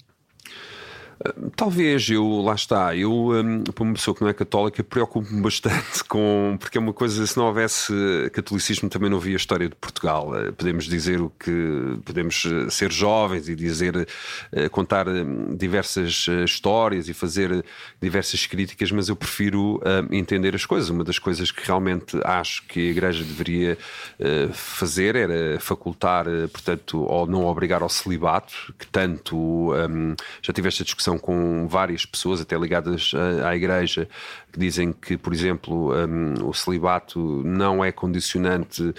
Talvez eu, lá está, eu, um, para uma pessoa que não é católica, preocupo-me bastante com. Porque é uma coisa, se não houvesse catolicismo, também não havia história de Portugal. Eh, podemos dizer o que. Podemos eh, ser jovens e dizer. Eh, contar hum, diversas histórias e fazer diversas críticas, mas eu prefiro hum, entender as coisas. Uma das coisas que realmente acho que a Igreja deveria fazer era facultar, portanto, ou não obrigar ao celibato, que tanto. Já tive esta discussão discussão com várias pessoas, até ligadas à, à Igreja, que dizem que, por exemplo, um, o celibato não é condicionante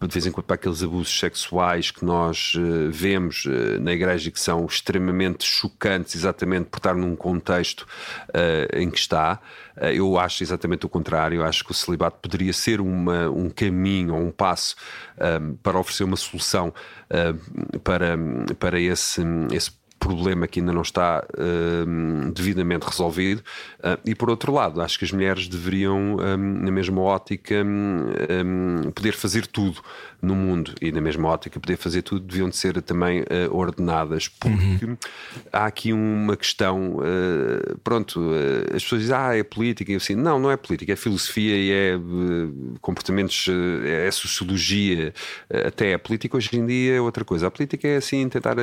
de vez em quando para aqueles abusos sexuais que nós uh, vemos uh, na igreja que são extremamente chocantes, exatamente por estar num contexto uh, em que está. eu acho exatamente o contrário. Eu acho que o celibato poderia ser uma, um caminho ou um passo um, para oferecer uma solução para, para esse, esse problema que ainda não está uh, devidamente resolvido. Uh, e por outro lado, acho que as mulheres deveriam, um, na mesma ótica, um, poder fazer tudo no mundo e na mesma ótica poder fazer tudo deviam de ser também uh, ordenadas porque uhum. há aqui uma questão uh, pronto uh, as pessoas dizem ah é política. E assim não não é política é filosofia e é comportamentos é sociologia até a política. Hoje em dia é outra coisa. A política é assim tentar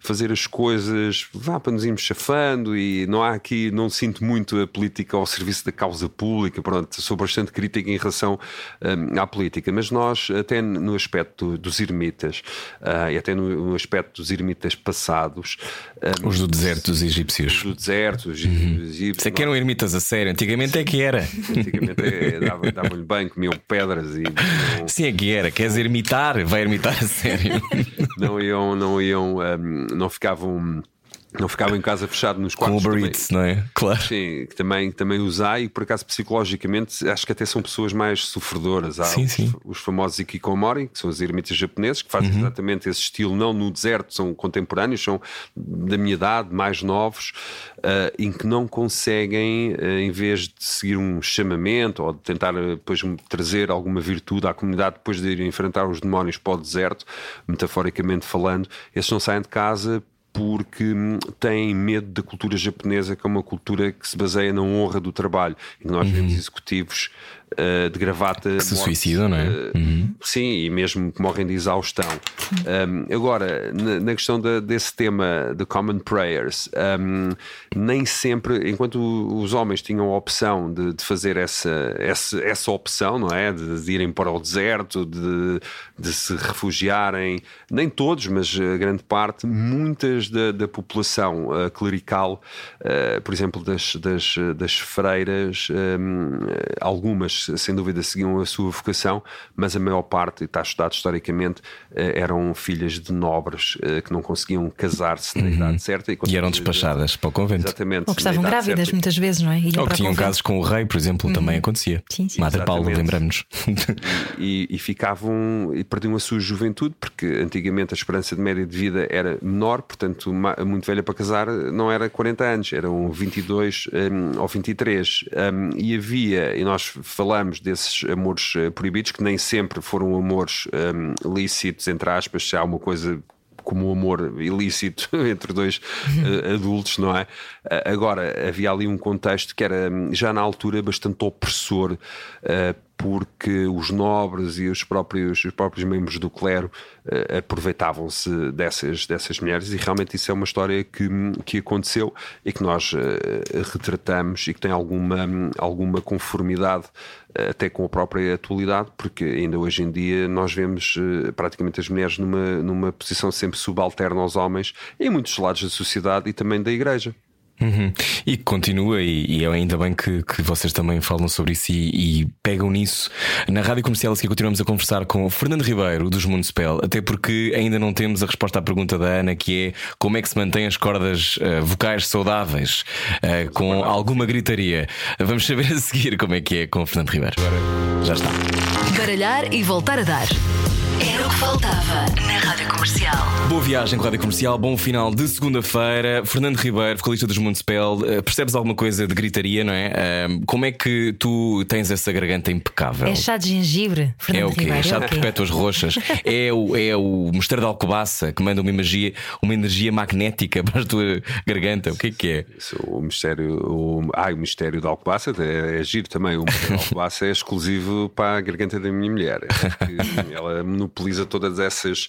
fazer as coisas vá para nos irmos chafando e não há aqui não sinto muito a política ao serviço da causa pública pronto sou bastante crítica em relação à política. Mas nós até no aspecto dos ermitas uh, e até no, no, aspecto dos ermitas passados. Um, os do deserto dos egípcios. Os do deserto, os uhum. egípcios. Isso é que eram ermitas a sério, antigamente é que era. Antigamente é, davam-lhe dava bem, comiam pedras e. Sim, é que era. Queres ermitar? Vai ermitar a sério. não iam, não iam, um, não ficavam não ficava em casa fechado nos Com o quartos. Uber. Eats, não é? Claro. Sim, que também, que também usar e por acaso psicologicamente acho que até são pessoas mais sofredoras. Há Sim, os, sim. os famosos Ikikomori, que são os eremitas japoneses, que fazem Uhum. exatamente esse estilo, não no deserto, são contemporâneos, são da minha idade, mais novos, ah, em que não conseguem, ah, em vez de seguir um chamamento ou de tentar ah, depois trazer alguma virtude à comunidade depois de ir enfrentar os demónios para o deserto, metaforicamente falando, esses não saem de casa porque hum, têm medo da cultura japonesa, que é uma cultura que se baseia na honra do trabalho. E nós vemos executivos uh, de gravata Uhum. Que se suicidam, não é? uh, Sim, e mesmo que morrem de exaustão. Um, agora, na, na questão da- desse tema de Common Prayers, um, nem sempre, enquanto os homens tinham a opção de, de fazer essa, essa, essa opção, não é? De, de irem para o deserto, de, de se refugiarem, nem todos, mas a grande parte, muitas da, da população uh, clerical, uh, por exemplo, das, das, das freiras, um, algumas, sem dúvida, seguiam a sua vocação, mas a maior parte, e está estudado historicamente, eh, eram filhas de nobres eh, que não conseguiam casar-se na idade certa Uhum. E eram despachadas para o convento. Exatamente. Ou que estavam grávidas certa. muitas vezes, não é? Iam Ou que tinham casos com o rei, por exemplo, também acontecia. Sim, sim. Madre Paulo, lembramos-nos. e, e ficavam e perdiam a sua juventude porque antigamente a esperança de média de vida era menor, portanto muito velha para casar não era 40 anos, eram 22 hum, ou 23 Hum, e havia, e nós falamos desses amores eh, proibidos que nem sempre foram amores hum, lícitos entre aspas, se há uma coisa como o amor ilícito entre dois eh, adultos, não é? Ah, agora, havia ali um contexto que era hum, já na altura bastante opressor, ah, porque os nobres e os próprios, os próprios membros do clero aproveitavam-se dessas, dessas mulheres, e realmente isso é uma história que, que aconteceu e que nós retratamos e que tem alguma, alguma conformidade até com a própria atualidade, porque ainda hoje em dia nós vemos eh, praticamente as mulheres numa, numa posição sempre subalterna aos homens em muitos lados da sociedade e também da igreja. Uhum. E que continua, e, e é ainda bem que, que vocês também falam sobre isso e, e pegam nisso. Na rádio comercial, aqui continuamos a conversar com Fernando Ribeiro, dos Municipal, até porque ainda não temos a resposta à pergunta da Ana, que é como é que se mantém as cordas eh, vocais saudáveis eh, com alguma gritaria. Vamos saber a seguir como é que é com Fernando Ribeiro. Já está. Baralhar e voltar a dar. Era o que faltava na Rádio Comercial. Boa viagem com a Rádio Comercial, bom final de segunda-feira. Fernando Ribeiro, vocalista dos Municipal, eh, percebes alguma coisa de gritaria, não é? Como é que tu tens essa garganta impecável? É chá de gengibre, É Fernando o quê? Ribeiro. É chá é de perpétuas roxas. É o, é o mosteiro de Alcobaça que manda uma energia, uma energia magnética para a tua garganta. O que é que é? O mistério, o, ah, o mistério da Alcobaça é, é giro também. O mistério da Alcobaça é exclusivo para a garganta da minha mulher. É ela monopoliza todas essas,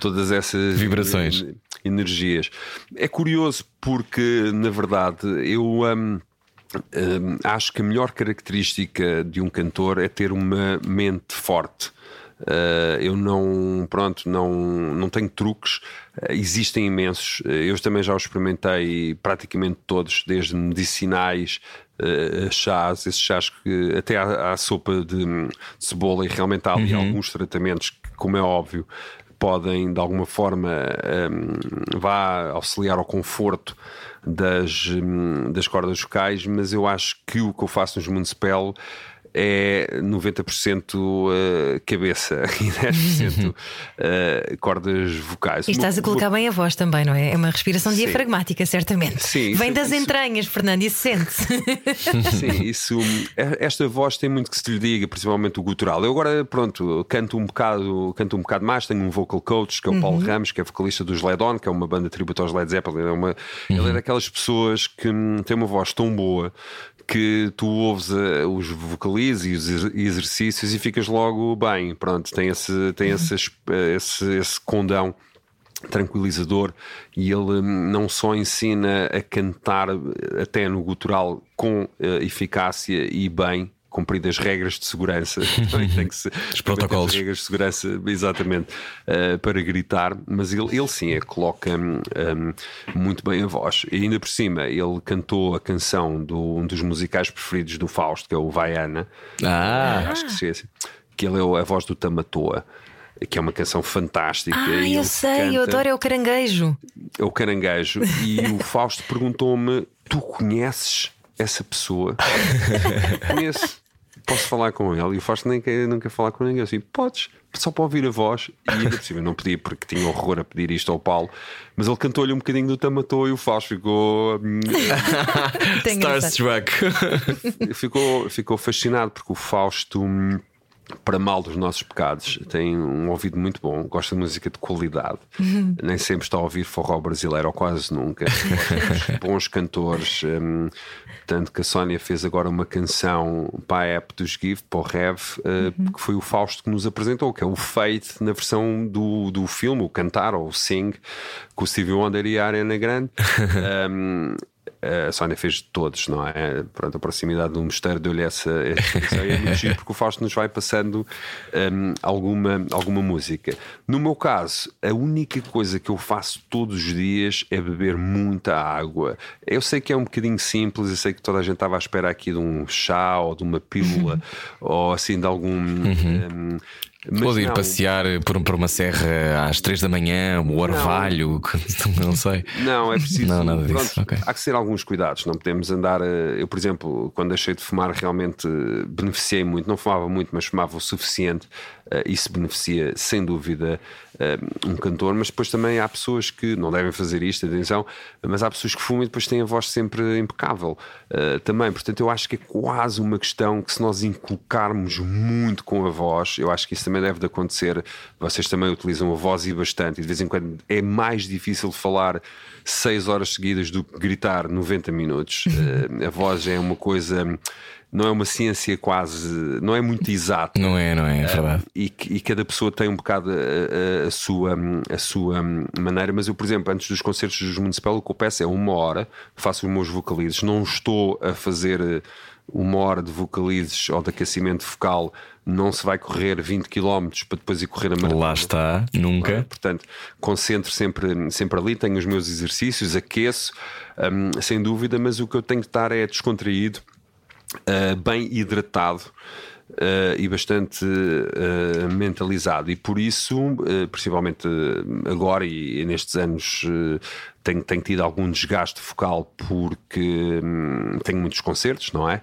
todas essas Vibrações. en- energias. É curioso porque, na verdade, eu. hum, hum, acho que a melhor característica de um cantor é ter uma mente forte. Uh, eu não, pronto, não, não tenho truques, Uh, existem imensos. Uh, eu também já os experimentei praticamente todos, desde medicinais, uh, chás, esses chás que até à, à sopa de hum, cebola, e realmente há ali alguns tratamentos como é óbvio, podem de alguma forma hum, vá auxiliar ao conforto das, hum, das cordas vocais, mas eu acho que o que eu faço nos Municipal é 90% uh, cabeça e 10% uh, cordas vocais. E estás a colocar bem a voz também, não é? É uma respiração Sim. diafragmática, certamente. Sim, Vem isso- das isso- entranhas, Fernando, isso sente-se. Sim, isso, esta voz tem muito que se lhe diga, principalmente o gutural. Eu agora, pronto, canto um bocado, canto um bocado mais, tenho um vocal coach, que é o Paulo Ramos, que é vocalista dos Led On, que é uma banda tributo aos Led Zeppelin. É uma, Ele é daquelas pessoas que hum, tem uma voz tão boa que tu ouves eh, os vocalizes e os exer- exercícios e ficas logo bem. Pronto, tem esse, tem esse, eh, esse, esse condão tranquilizador e ele hum, não só ensina a cantar eh, até no gutural com eficácia e bem cumprindo as regras de segurança tem que se Os protocolos. as regras de segurança exatamente eh, para gritar mas ele, ele sim é, coloca hum, muito bem a voz e ainda por cima ele cantou a canção de um dos musicais preferidos do Fausto que é o Vaiana Ah, acho que que ele é a voz do Tamatoa. que é uma canção fantástica. Ah, eu sei, eu canta- adoro, é o caranguejo. é o caranguejo e o Fausto perguntou-me: Tu conheces essa pessoa? Conheço. Posso falar com ele? E o Fausto nem quer, não quer falar com ninguém. Eu assim, podes, só para ouvir a voz. E ainda cima, não podia porque tinha horror a pedir isto ao Paulo. Mas ele cantou-lhe um bocadinho do Tamatô e o Fausto ficou. hum. Starstruck. ficou, ficou fascinado porque o Fausto, hum, para mal dos nossos pecados, tem um ouvido muito bom, gosta de música de qualidade. Nem sempre está a ouvir forró brasileiro, ou quase nunca. Bons cantores. hum, tanto que a Sónia fez agora uma canção para a app dos Give, para o Rev, uh, que foi o Fausto que nos apresentou, que é o Fate na versão do, do filme, o Cantar ou o Sing, com o Stevie Wonder e a Ariana Grande. Hum, a Sónia fez de todos, não é? Pronto, a proximidade do mosteiro deu-lhe essa. ideia. é muito giro porque o Fausto nos vai passando hum, alguma, alguma música. No meu caso, a única coisa que eu faço todos os dias é beber muita água. Eu sei que é um bocadinho simples, eu sei que toda a gente estava à espera aqui de um chá ou de uma pílula ou assim de algum. hum, mas Pode ir não. passear por, por uma serra às 3 da manhã, o orvalho, não sei. Não, é preciso. Não, nada disso, pronto, ok. Há que ser alguns cuidados. Não podemos andar. eh, Eu, por exemplo, quando deixei de fumar, realmente eh, beneficiei muito. Não fumava muito, mas fumava o suficiente. eh, Isso beneficia, sem dúvida, um cantor. Mas depois também há pessoas que não devem fazer isto, atenção. Mas há pessoas que fumam e depois têm a voz sempre impecável. eh, Também, portanto, eu acho que é quase uma questão que se nós inculcarmos muito com a voz, eu acho que isso também deve de acontecer. Vocês também utilizam a voz e bastante, e de vez em quando é mais difícil falar 6 horas seguidas do que gritar 90 minutos. Eh, a voz é uma coisa, não é uma ciência quase, não é muito exata. Não é, não é, é verdade. E, e cada pessoa tem um bocado a, a- a sua, a sua maneira, mas eu, por exemplo, antes dos concertos dos Municipal, o que eu peço é uma hora, faço os meus vocalizes, não estou a fazer uma hora de vocalizes ou de aquecimento vocal, não se vai correr 20 km para depois ir correr a maratona. Lá está, nunca. Portanto, concentro sempre, sempre ali, tenho os meus exercícios, aqueço, hum, sem dúvida, mas o que eu tenho que estar é descontraído, uh, bem hidratado. uh, e bastante uh, mentalizado, e por isso, uh, principalmente agora e, nestes anos, tenho, tenho tido algum desgaste focal porque hum, tenho muitos concertos, não é?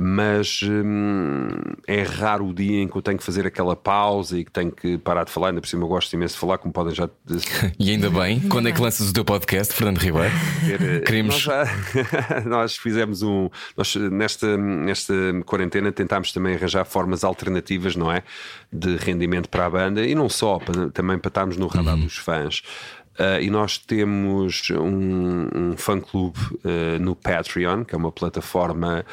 Mas hum, é raro o dia em que eu tenho que fazer aquela pausa e que tenho que parar de falar. Ainda por cima, eu gosto imenso de falar, como podem já E ainda bem, quando é que lanças o teu podcast, Fernando Ribeiro? ver. Queríamos- Nós, já- nós fizemos um. Nós, nesta, nesta quarentena, tentámos também arranjar formas alternativas, não é? De rendimento para a banda e não só, para- também para estarmos no radar dos fãs. Ah, e nós temos um, um fã-clube ah, no Patreon, que é uma plataforma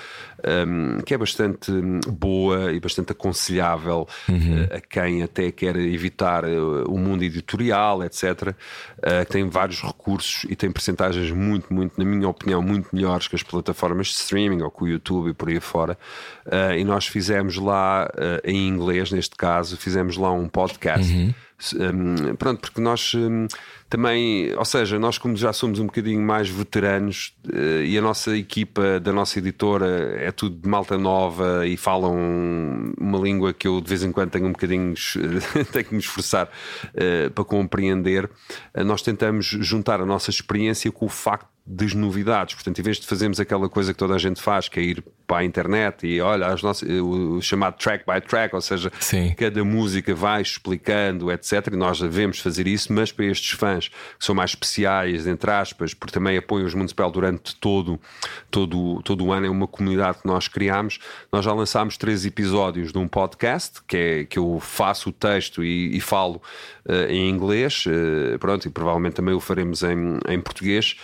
ahm, que é bastante boa e bastante aconselhável ah, a quem até quer evitar o mundo editorial, etc. Que tem vários recursos e tem percentagens muito, muito, na minha opinião, muito melhores que as plataformas de streaming ou com o YouTube e por aí fora. E nós fizemos lá, em inglês neste caso, fizemos lá um podcast. Um, pronto, porque nós um, também, ou seja, nós como já somos um bocadinho mais veteranos uh, e a nossa equipa da nossa editora é tudo de malta nova e falam uma língua que eu de vez em quando tenho um bocadinho tenho que me esforçar uh, para compreender, uh, nós tentamos juntar a nossa experiência com o facto das novidades. Portanto, em vez de fazermos aquela coisa que toda a gente faz, que é ir para a internet e olha, as nossas, o o chamado track by track, ou seja, Sim. cada música vai explicando, etc. E nós devemos fazer isso, mas para estes fãs que são mais especiais, entre aspas, porque também apoiam os Municipal durante todo, todo, todo o ano, é uma comunidade que nós criámos. Nós já lançámos três episódios de um podcast que, é, que eu faço o texto e, e falo eh, em inglês, eh, pronto, e provavelmente também o faremos em, em português,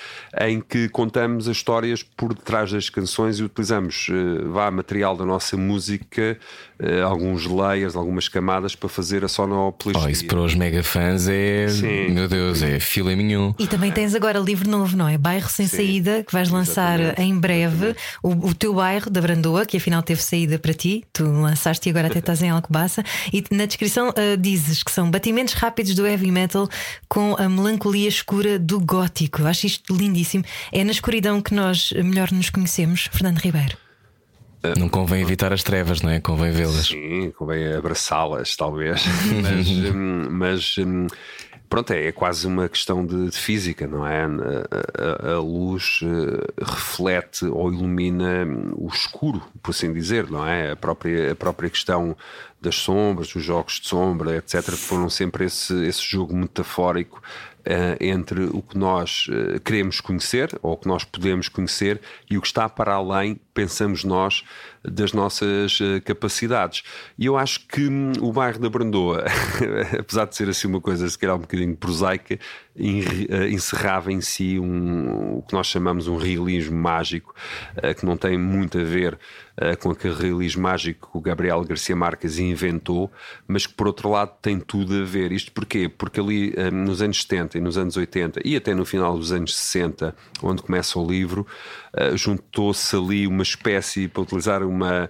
em que contamos as histórias por detrás das canções e utilizamos eh, vá material da nossa música, eh, alguns layers, algumas camadas para fazer a sonoplastia. Oh, isso para os mega fãs é. Sim. Meu Deus, é filé mignon. E também tens agora livro novo, não é? Bairro Sem Saída, que vais lançar exatamente, em breve. O, o teu bairro da Brandoa, que afinal teve saída para ti. Tu lançaste e agora até estás em Alcobaça. E na descrição ah, dizes que são batimentos rápidos do heavy metal com a melancolia escura do gótico. Acho isto lindíssimo. É na escuridão que nós melhor nos conhecemos, Fernando Ribeiro. Não convém evitar as trevas, não é? Convém vê-las. Sim, convém abraçá-las, talvez. mas, hum, mas hum, pronto, é, é quase uma questão de, de física, não é? A, a- a luz eh, reflete ou ilumina hum, o escuro, por assim dizer, não é? A própria, a própria questão das sombras, os jogos de sombra, etc., foram sempre esse, esse jogo metafórico entre o que nós eh, queremos conhecer ou o que nós podemos conhecer e o que está para além, pensamos nós, das nossas eh, capacidades. E eu acho que hum, o bairro da Brandoa, apesar de ser assim uma coisa se calhar um bocadinho prosaica, eh, encerrava em si um, o que nós chamamos um realismo mágico, eh, que não tem muito a ver eh, com aquele realismo mágico que o Gabriel Garcia Marques inventou, mas que por outro lado tem tudo a ver. Isto porquê? Porque ali eh, nos anos 70 e nos anos 80 e até no final dos anos 60, onde começa o livro, eh, juntou-se ali uma espécie, para utilizar uma,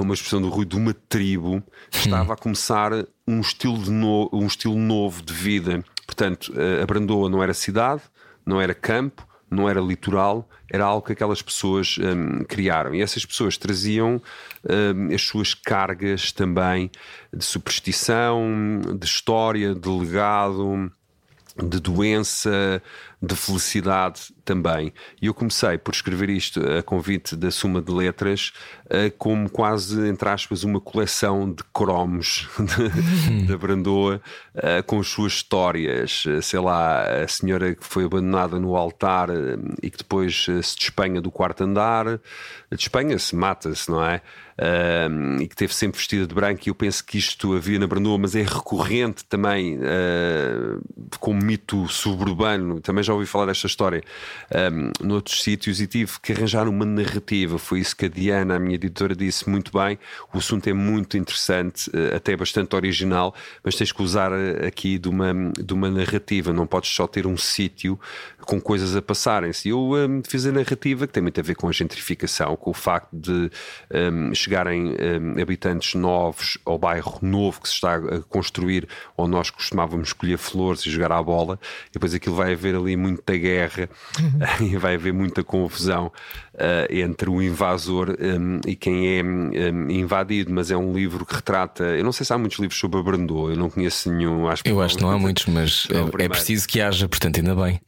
uma expressão do Rui, de uma tribo que estava a começar um estilo, de no- um estilo novo de vida. Portanto, a Brandoa não era cidade, não era campo, não era litoral, era algo que aquelas pessoas hum, criaram. E essas pessoas traziam hum, as suas cargas também de superstição, de história, de legado, de doença, de felicidade também. E eu comecei por escrever isto a convite da Suma de Letras, como quase, entre aspas, uma coleção de cromos da Brandoa, com as suas histórias. Sei lá, a senhora que foi abandonada no altar e que depois se despenha do quarto andar, despenha-se, mata-se, não é? Um, e que teve sempre vestida de branco, e eu penso que isto havia na Brandoa, mas é recorrente também uh, como mito suburbano. Também já ouvi falar desta história um, noutros sítios e tive que arranjar uma narrativa. Foi isso que a Diana, a minha editora, disse muito bem. O assunto é muito interessante, uh, até bastante original, mas tens que usar uh, aqui de uma, de uma narrativa. Não podes só ter um sítio com coisas a passarem-se. Eu um, fiz a narrativa que tem muito a ver com a gentrificação, com o facto de um, chegarem habitantes novos ao bairro novo que se está a construir, onde nós costumávamos escolher flores e jogar à bola, e depois aquilo vai haver ali muita guerra e vai haver muita confusão uh, entre o invasor um, e quem é um, invadido. Mas é um livro que retrata. Eu não sei se há muitos livros sobre a Brandoa, eu não conheço nenhum. Acho Eu acho que não há muitos, mas É é, preciso que haja, portanto, ainda bem.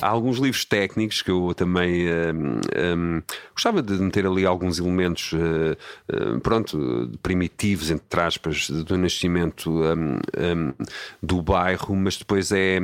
Há alguns livros técnicos que eu também hum, hum, gostava de meter ali alguns elementos, eh, pronto, primitivos, entre aspas, do nascimento do bairro, mas depois é,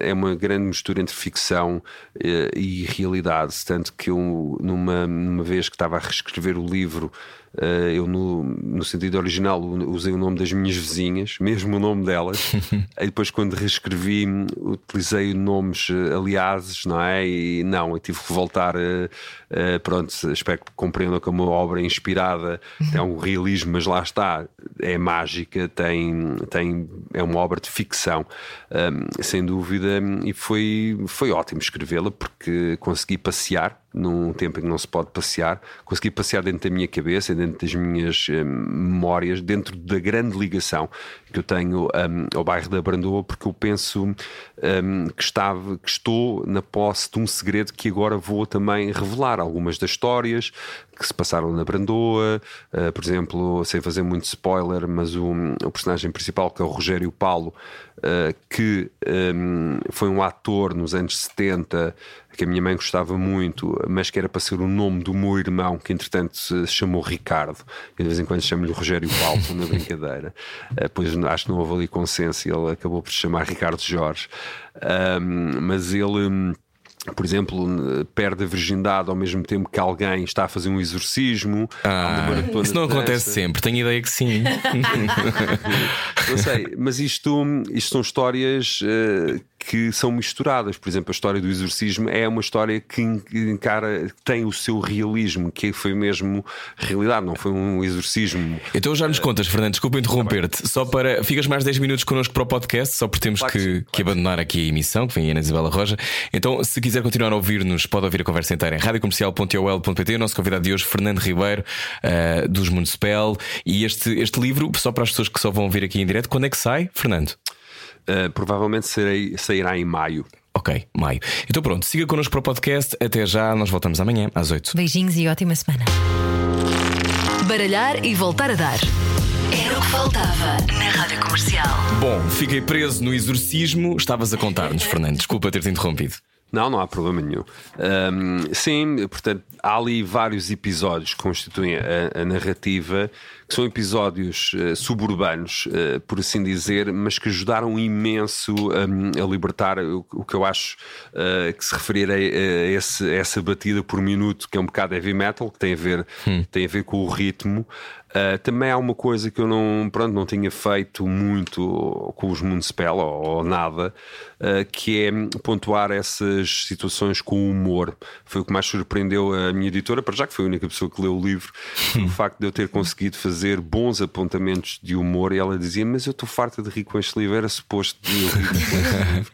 é uma grande mistura entre ficção eh, e realidade. Tanto que eu, numa, numa vez que estava a reescrever o livro. Eh, eu, no, no sentido original, usei o nome das minhas vizinhas, mesmo o nome delas. e depois, quando reescrevi, utilizei nomes eh, aliases, não é? E não, eu tive que voltar. eh, pronto, espero que compreendam que é uma obra inspirada, tem algum realismo, mas lá está, é mágica, tem, tem, é uma obra de ficção, hum, sem dúvida. E foi, foi ótimo escrevê-la porque consegui passear num tempo em que não se pode passear, consegui passear dentro da minha cabeça, dentro das minhas hum, memórias, dentro da grande ligação que eu tenho hum, ao bairro da Brandoa, porque eu penso hum, que, estava, que estou na posse de um segredo que agora vou também revelar. Algumas das histórias que se passaram na Brandoa, uh, por exemplo, sem fazer muito spoiler, mas o, o personagem principal, que é o Rogério Paulo, uh, que um, foi um ator nos anos 70 que a minha mãe gostava muito, mas que era para ser o nome do meu irmão, que entretanto se chamou Ricardo. Eu de vez em quando chamo-lhe Rogério Paulo na brincadeira. Uh, pois acho que não houve ali consenso e ele acabou por se chamar Ricardo Jorge. Um, mas ele. um, por exemplo, perde a virgindade ao mesmo tempo que alguém está a fazer um exorcismo. Ah, isso não acontece dança. sempre, tenho ideia que sim. Não sei, mas isto, isto são histórias eh, que são misturadas. Por exemplo, a história do exorcismo é uma história que en- que encara, tem o seu realismo, que foi mesmo realidade, não foi um exorcismo. Então já nos contas, Fernando, desculpa interromper-te. Só para. Ficas mais 10 minutos connosco para o podcast, só porque temos Claro que sim, claro que abandonar aqui a emissão, que vem a Ana Isabela Roja. Então, se quiser continuar a ouvir-nos, pode ouvir a conversa inteira em radiocomercial.ol.pt. O nosso convidado de hoje, Fernando Ribeiro, eh, dos Municipal. E este, este livro, só para as pessoas que só vão ouvir aqui em direto, quando é que sai, Fernando? Eh, provavelmente serei- sairá em maio. Ok, maio. Então pronto, siga connosco para o podcast. Até já, nós voltamos amanhã às 8. Beijinhos e ótima semana. Baralhar e voltar a dar. Era o que faltava na Rádio Comercial. Bom, fiquei preso no exorcismo. Estavas a contar-nos, Fernando. Desculpa ter-te interrompido. Não, não há problema nenhum. Ahm, sim, portanto, há ali vários episódios que constituem a, a narrativa, que são episódios eh, suburbanos, eh, por assim dizer, mas que ajudaram imenso ahm, a libertar o, o que eu acho eh, que se referir a, a esse- a essa batida por minuto, que é um bocado heavy metal, que tem a ver, tem a ver com o ritmo. Uh, também há uma coisa que eu não, pronto, não tinha feito muito com os Municipal ou, ou nada, uh, que é pontuar essas situações com humor. Foi o que mais surpreendeu a minha editora, para já que foi a única pessoa que leu o livro, o facto de eu ter conseguido fazer bons apontamentos de humor. E ela dizia: Mas eu estou farta de rir com este livro, era suposto de eu rir com este livro.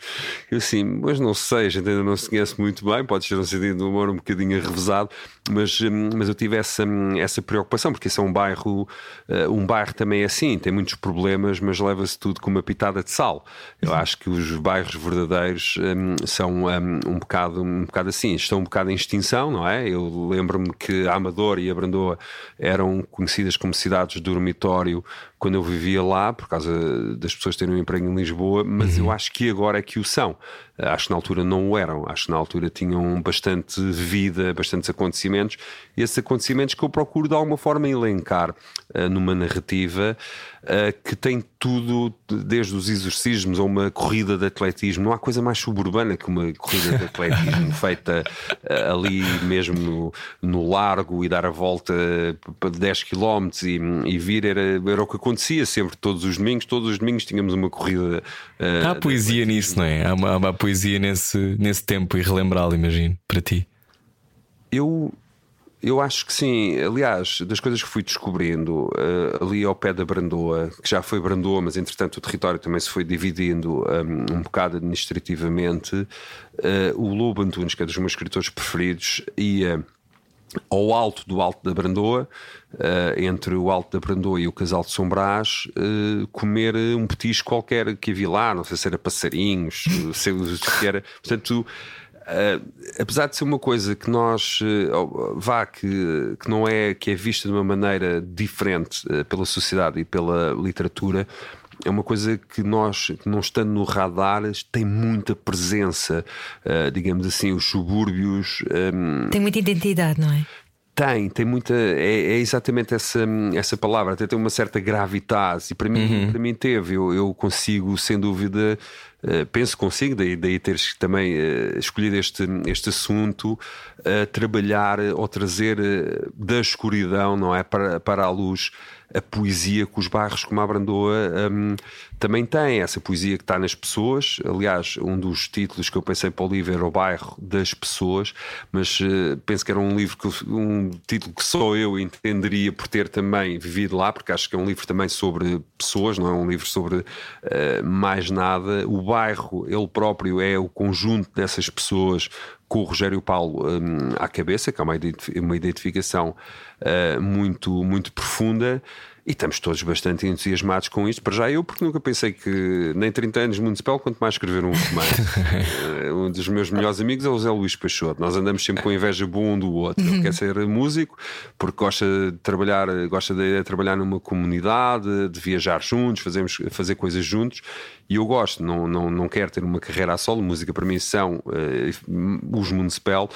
Eu assim, mas não sei, a gente ainda não se conhece muito bem, pode ser um sentido de humor um bocadinho arrevesado, mas, hum, mas eu tive essa, hum, essa preocupação, porque esse é um bairro, uh, um bairro também é assim, tem muitos problemas, mas leva-se tudo com uma pitada de sal. Eu acho que os bairros verdadeiros hum, são hum, um, bocado, um bocado assim, estão um bocado em extinção, não é? Eu lembro-me que a Amador e a Brandoa eram conhecidas como cidades de dormitório quando eu vivia lá, por causa das pessoas terem um emprego em Lisboa, mas eu acho que agora é que o são. Acho que na altura não o eram, acho que na altura tinham bastante vida, bastantes acontecimentos, e esses acontecimentos que eu procuro de alguma forma elencar uh, numa narrativa uh, que tem tudo, desde os exorcismos a uma corrida de atletismo. Não há coisa mais suburbana que uma corrida de atletismo feita uh, ali mesmo no, no, largo e dar a volta para 10 km e, e vir, era, era o que acontecia sempre, todos os domingos. Todos os domingos tínhamos uma corrida. há poesia nisso, não é? Há uma, há uma poesia nesse, nesse tempo e relembrá-lo, imagino, para ti. Eu eu acho que sim. Aliás, das coisas que fui descobrindo uh, ali ao pé da Brandoa, que já foi Brandoa, mas entretanto o território também se foi dividindo um, um bocado administrativamente. Uh, o Lobo Antunes, que é dos meus escritores preferidos, ia ao alto do Alto da Brandoa, uh, entre o Alto da Brandoa e o Casal de Sombrás, uh, comer um petisco qualquer que havia lá, não sei se era passarinhos, se que era. Portanto, Uh, apesar de ser uma coisa que nós uh, vá que, que não é que é vista de uma maneira diferente uh, pela sociedade e pela literatura é uma coisa que nós, que não estando no radar, tem muita presença, digamos assim, os subúrbios. Um, tem muita identidade, não é? Tem, tem muita. É, é, exatamente essa, essa palavra, até tem uma certa gravidade, e para mim, uhum. para mim teve. Eu, eu consigo, sem dúvida, uh, penso consigo, daí, daí teres também uh, escolhido este, este assunto, uh, trabalhar ou trazer da escuridão, não é? Para, para a luz a poesia que os bairros como a Brandoa um, também têm, essa poesia que está nas pessoas. Aliás, um dos títulos que eu pensei para o livro era o bairro das pessoas, mas uh, penso que era um livro que um título que só eu entenderia por ter também vivido lá, porque acho que é um livro também sobre pessoas, não é um livro sobre uh, mais nada. O bairro, ele próprio, é o conjunto dessas pessoas com o Rogério Paulo um, à cabeça, que é uma, identificação uh, muito, muito profunda. E estamos todos bastante entusiasmados com isto. Para já eu, porque nunca pensei que nem 30 anos municipal, quanto mais escrever um romance. um dos meus melhores amigos é o Zé Luís Peixoto. Nós andamos sempre com inveja boa um do outro. Ele quer ser músico porque gosta de trabalhar, gosta de trabalhar numa comunidade, de viajar juntos, fazemos, fazer coisas juntos. E eu gosto, não, não, não quero ter uma carreira a solo. Música para mim são uh, os municipal,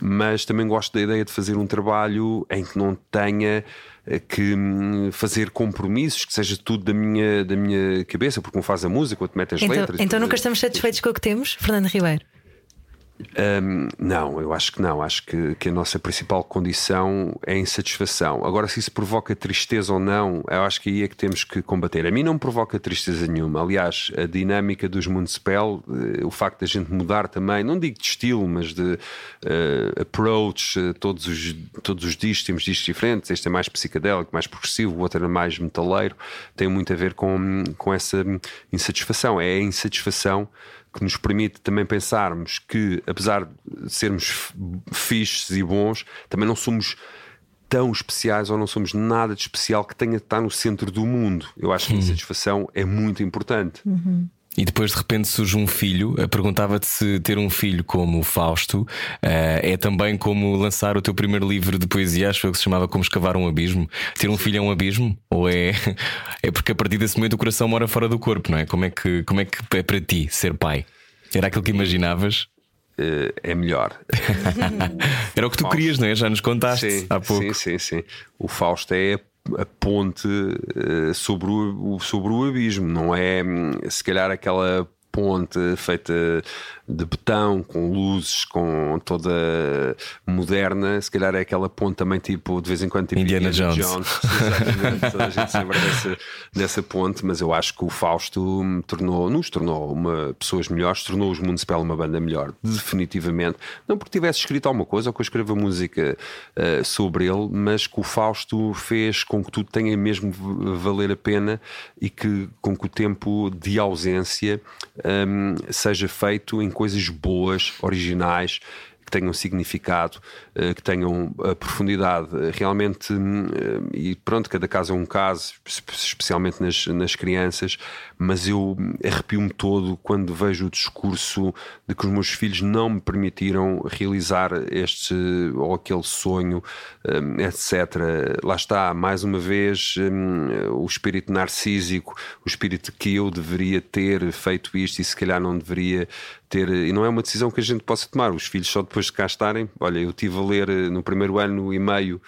mas também gosto da ideia de fazer um trabalho em que não tenha que fazer compromissos, que seja tudo da minha, da minha cabeça, porque não faz a música, quando mete as então, letras. Então nunca estamos satisfeitos com o que temos, Fernando Ribeiro? Um, não, eu acho que não. Acho que, que, a nossa principal condição é a insatisfação. Agora, se isso provoca tristeza ou não, eu acho que aí é que temos que combater. A mim não provoca tristeza nenhuma. Aliás, a dinâmica dos Municipal, o facto da gente mudar também, não digo de estilo, mas de uh, approach, uh, todos, os, todos os discos, temos discos diferentes. Este é mais psicadélico, mais progressivo, o outro é mais metaleiro. Tem muito a ver com, com essa insatisfação. É a insatisfação que nos permite também pensarmos que, apesar de sermos fixes e bons, também não somos tão especiais ou não somos nada de especial que tenha de estar no centro do mundo. Eu acho que a satisfação é muito importante. Uhum. E depois de repente surge um filho. Eh, perguntava-te se ter um filho como o Fausto eh, é também como lançar o teu primeiro livro de poesia, acho que se chamava Como Escavar um Abismo. Ter um filho é um abismo? Ou é, é porque a partir desse momento o coração mora fora do corpo, não é? Como é que, como é, que é para ti ser pai? Era aquilo que imaginavas? Uh, é melhor. Era o que tu Fausto. querias, não é? Já nos contaste sim, há pouco. Sim, sim, sim. O Fausto é a ponte uh, sobre, o, sobre o abismo, não é hum, se calhar aquela ponte feita de betão, com luzes, com toda moderna. Se calhar é aquela ponte também, tipo, de vez em quando, tipo Indiana, Indiana Jones. Jones. Exatamente. Toda a gente se lembra dessa, dessa ponte, mas eu acho que o Fausto tornou, nos tornou uma, pessoas melhores, tornou os Municipal uma banda melhor, definitivamente. Não porque tivesse escrito alguma coisa ou que eu escreva música uh, sobre ele, mas que o Fausto fez com que tudo tenha mesmo valer a pena e que com que o tempo de ausência um, seja feito em coisas boas, originais, que tenham significado, eh, que tenham a profundidade. Realmente, hum, eh, e pronto, cada caso é um caso, especialmente nas, nas crianças, mas eu arrepio-me todo quando vejo o discurso de que os meus filhos não me permitiram realizar este ou aquele sonho, hum, etc. Lá está, mais uma vez, hum, o espírito narcísico, o espírito que eu deveria ter feito isto e se calhar não deveria ter, e não é uma decisão que a gente possa tomar. Os filhos só depois de cá estarem. Olha, eu estive a ler eh, no primeiro ano e meio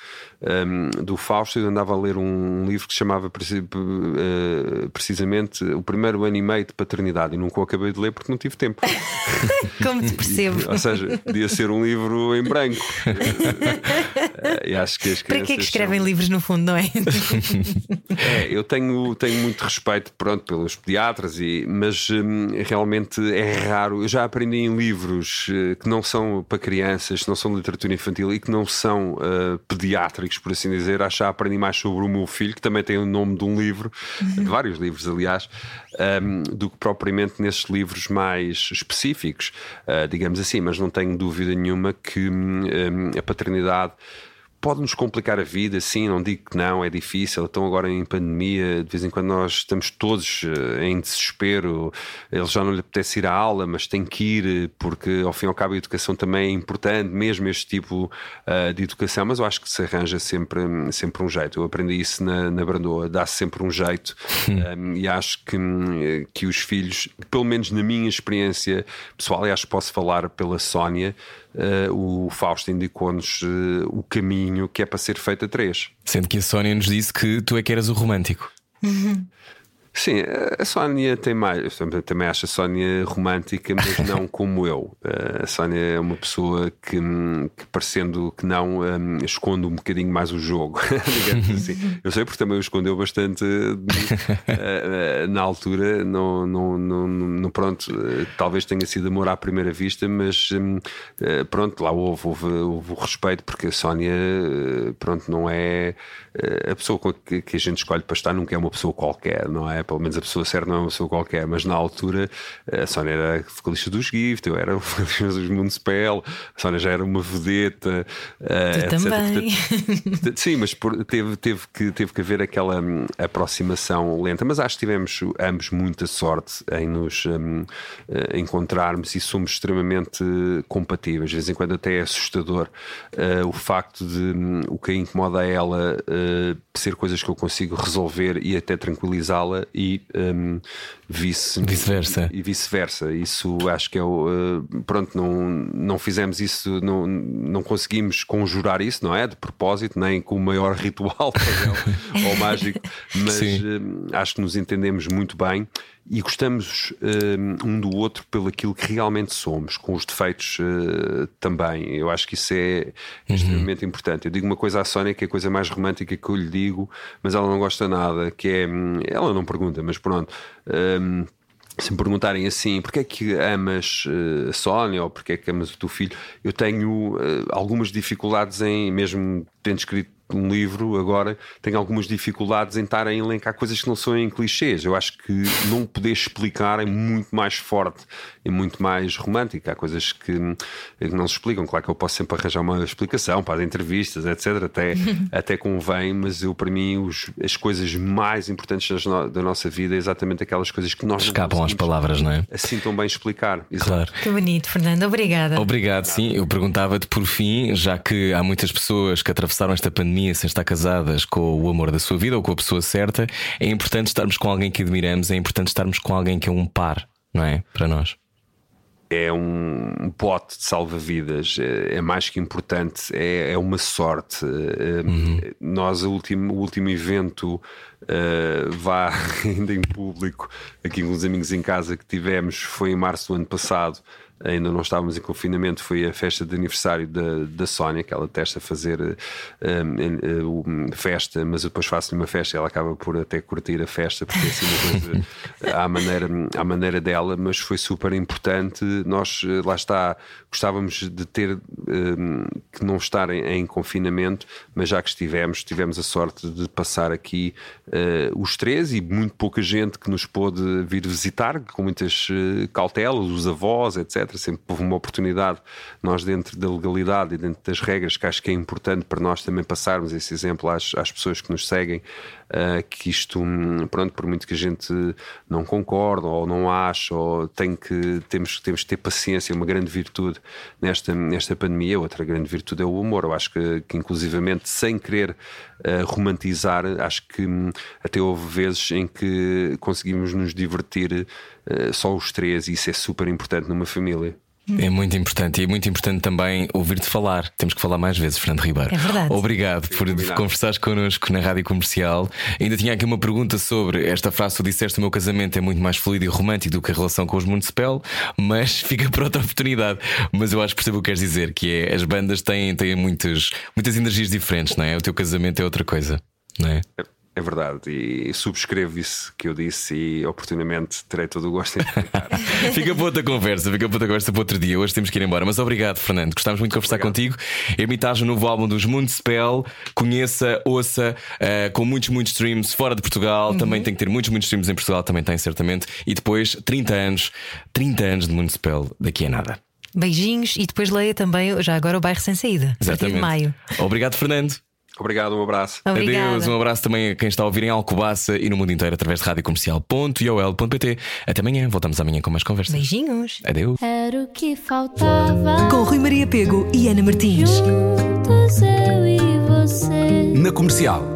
um, do Fausto, eu andava a ler um, livro que chamava uh, precisamente O Primeiro Ano e Meio de Paternidade, e nunca o acabei de ler porque não tive tempo. Como te percebo. Ou seja, podia ser um livro em branco. e acho que as Para que é que escrevem são... livros no fundo, não é? é, eu tenho, tenho muito respeito pronto, pelos pediatras, e, mas um, realmente é raro. Eu já aprendi em livros uh, que não são para crianças, que não são literatura infantil e que não são uh, pediátricos, por assim dizer. Acho que já aprendi mais sobre o meu filho, que também tem o nome de um livro, uhum. de vários livros, aliás, um, do que propriamente nesses livros mais específicos, uh, digamos assim. Mas não tenho dúvida nenhuma que um, a paternidade pode-nos complicar a vida, sim, não digo que não, é difícil. Então, agora em pandemia, de vez em quando nós estamos todos eh, em desespero, ele já não lhe apetece ir à aula, mas tem que ir, porque ao fim e ao cabo a educação também é importante, mesmo este tipo uh, de educação. Mas eu acho que se arranja sempre, sempre um jeito. Eu aprendi isso na, na Brandoa, dá-se sempre um jeito, um, e acho que, que os filhos, pelo menos na minha experiência pessoal, e acho que posso falar pela Sónia o Fausto indicou-nos uh, o caminho que é para ser feito a três. Sendo que a Sónia nos disse que tu é que eras o romântico. Uhum. Sim, a Sónia tem mais. Eu também acho a Sónia romântica, mas não como eu. A Sónia é uma pessoa que, que parecendo que não, um, esconde um bocadinho mais o jogo, digamos assim. Eu sei porque também o escondeu bastante uh, na altura. Não, pronto, talvez tenha sido amor à primeira vista, mas um, pronto, lá houve, houve, houve, o respeito, porque a Sónia, pronto, não é a pessoa que, que a gente escolhe para estar, nunca é uma pessoa qualquer, não é? Pelo menos a pessoa certa não é uma pessoa qualquer, mas na altura a Sónia era vocalista dos Gift, eu era vocalista dos Municipal, a Sónia já era uma vedeta, uh, também. Portanto, sim, mas por, teve, teve, que, teve que haver aquela um, aproximação lenta, mas acho que tivemos ambos muita sorte em nos um, uh, encontrarmos e somos extremamente compatíveis. De vez em quando até é assustador uh, o facto de um, o que a incomoda a ela ser coisas que eu consigo resolver e até tranquilizá-la e um, vice, vice-versa. E vice-versa. Isso acho que é o. Uh, pronto, não, não fizemos isso, não, não conseguimos conjurar isso, não é? De propósito, nem com o maior ritual ou mágico, mas uh, acho que nos entendemos muito bem e gostamos uh, um do outro pelo aquilo que realmente somos, com os defeitos uh, também. Eu acho que isso é uhum. extremamente importante. Eu digo uma coisa à Sónia que é a coisa mais romântica que eu lhe digo, mas ela não gosta nada, que é. Hum, ela não pergunta, mas pronto. Um, se me perguntarem assim, porque é que amas uh, a Sónia ou porque é que amas o teu filho, eu tenho uh, algumas dificuldades em, mesmo tendo escrito um livro agora tenho algumas dificuldades em estar a elencar coisas que não são em clichês. Eu acho que não poder explicar é muito mais forte e muito mais romântico. Há coisas que, que não se explicam. Claro que eu posso sempre arranjar uma explicação para as entrevistas, etc. Até, até convém, mas eu, para mim, os, as coisas mais importantes da, da nossa vida é exatamente aquelas coisas que nós escapam às palavras, não é? Assim tão bem explicar. Exato. Claro. Que bonito, Fernando. Obrigada. Obrigado, sim. Eu perguntava-te por fim, já que há muitas pessoas que atravessaram esta pandemia sem estar casadas com o amor da sua vida ou com a pessoa certa, é importante estarmos com alguém que admiramos, é importante estarmos com alguém que é um par, não é? Para nós é um pote de salva-vidas, é, é, mais que importante, é, é uma sorte. É, uhum. Nós, o último, o último evento, uh, vá ainda em público, aqui com os amigos em casa que tivemos, foi em março do ano passado ainda não estávamos em confinamento, foi a festa de aniversário da, da Sónia, que ela testa fazer um, um, festa, mas eu depois faço-lhe uma festa e ela acaba por até curtir a festa, porque é assim uma coisa à, maneira, à maneira dela, mas foi super importante. Nós, lá está, gostávamos de ter um, que não estar em, em, confinamento, mas já que estivemos, tivemos a sorte de passar aqui uh, os três e muito pouca gente que nos pôde vir visitar, com muitas uh, cautelas, os avós, etc Sempre houve uma oportunidade, nós, dentro da legalidade e dentro das regras, que acho que é importante para nós também passarmos esse exemplo às, às pessoas que nos seguem, uh, que isto, hum, pronto, por muito que a gente não concorde ou não ache, ou tem que, temos, temos que ter paciência, uma grande virtude nesta, nesta pandemia. Outra grande virtude é o humor. Eu acho que, que inclusivamente, sem querer uh, romantizar, acho que hum, até houve vezes em que conseguimos nos divertir só os três, e isso é super importante numa família. É muito importante e é muito importante também ouvir-te falar. Temos que falar mais vezes, Fernando Ribeiro. É verdade. Obrigado por conversares connosco na Rádio Comercial. Ainda tinha aqui uma pergunta sobre esta frase: tu disseste o meu casamento é muito mais fluido e romântico do que a relação com os Municipal, mas fica para outra oportunidade. Mas eu acho que percebo o que queres dizer, que é as bandas têm, têm muitas, muitas energias diferentes, não é? O teu casamento é outra coisa, não é? é é verdade, e subscrevo isso que eu disse e oportunamente terei todo o gosto em explicar. fica para outra conversa, fica para outra conversa para outro dia. Hoje temos que ir embora, mas obrigado, Fernando. Gostámos muito de conversar obrigado. contigo. Ermitagem, o novo álbum dos Spell. Conheça, ouça, uh, com muitos, muitos streams fora de Portugal. Uhum. Também tem que ter muitos, muitos streams em Portugal, também tem, certamente. E depois, 30 anos, 30 anos de Spell daqui a nada. Beijinhos e depois leia também já agora o bairro sem saída. Exatamente. de maio. Obrigado, Fernando. Obrigado, um abraço. Obrigada. Adeus, um abraço também a quem está a ouvir em Alcobaça e no mundo inteiro através de radiocomercial.iol.pt. Até amanhã, voltamos amanhã com mais conversas. Beijinhos. Adeus. Era o que faltava. Com Rui Maria Pego e Ana Martins. Juntos eu e você. Na comercial.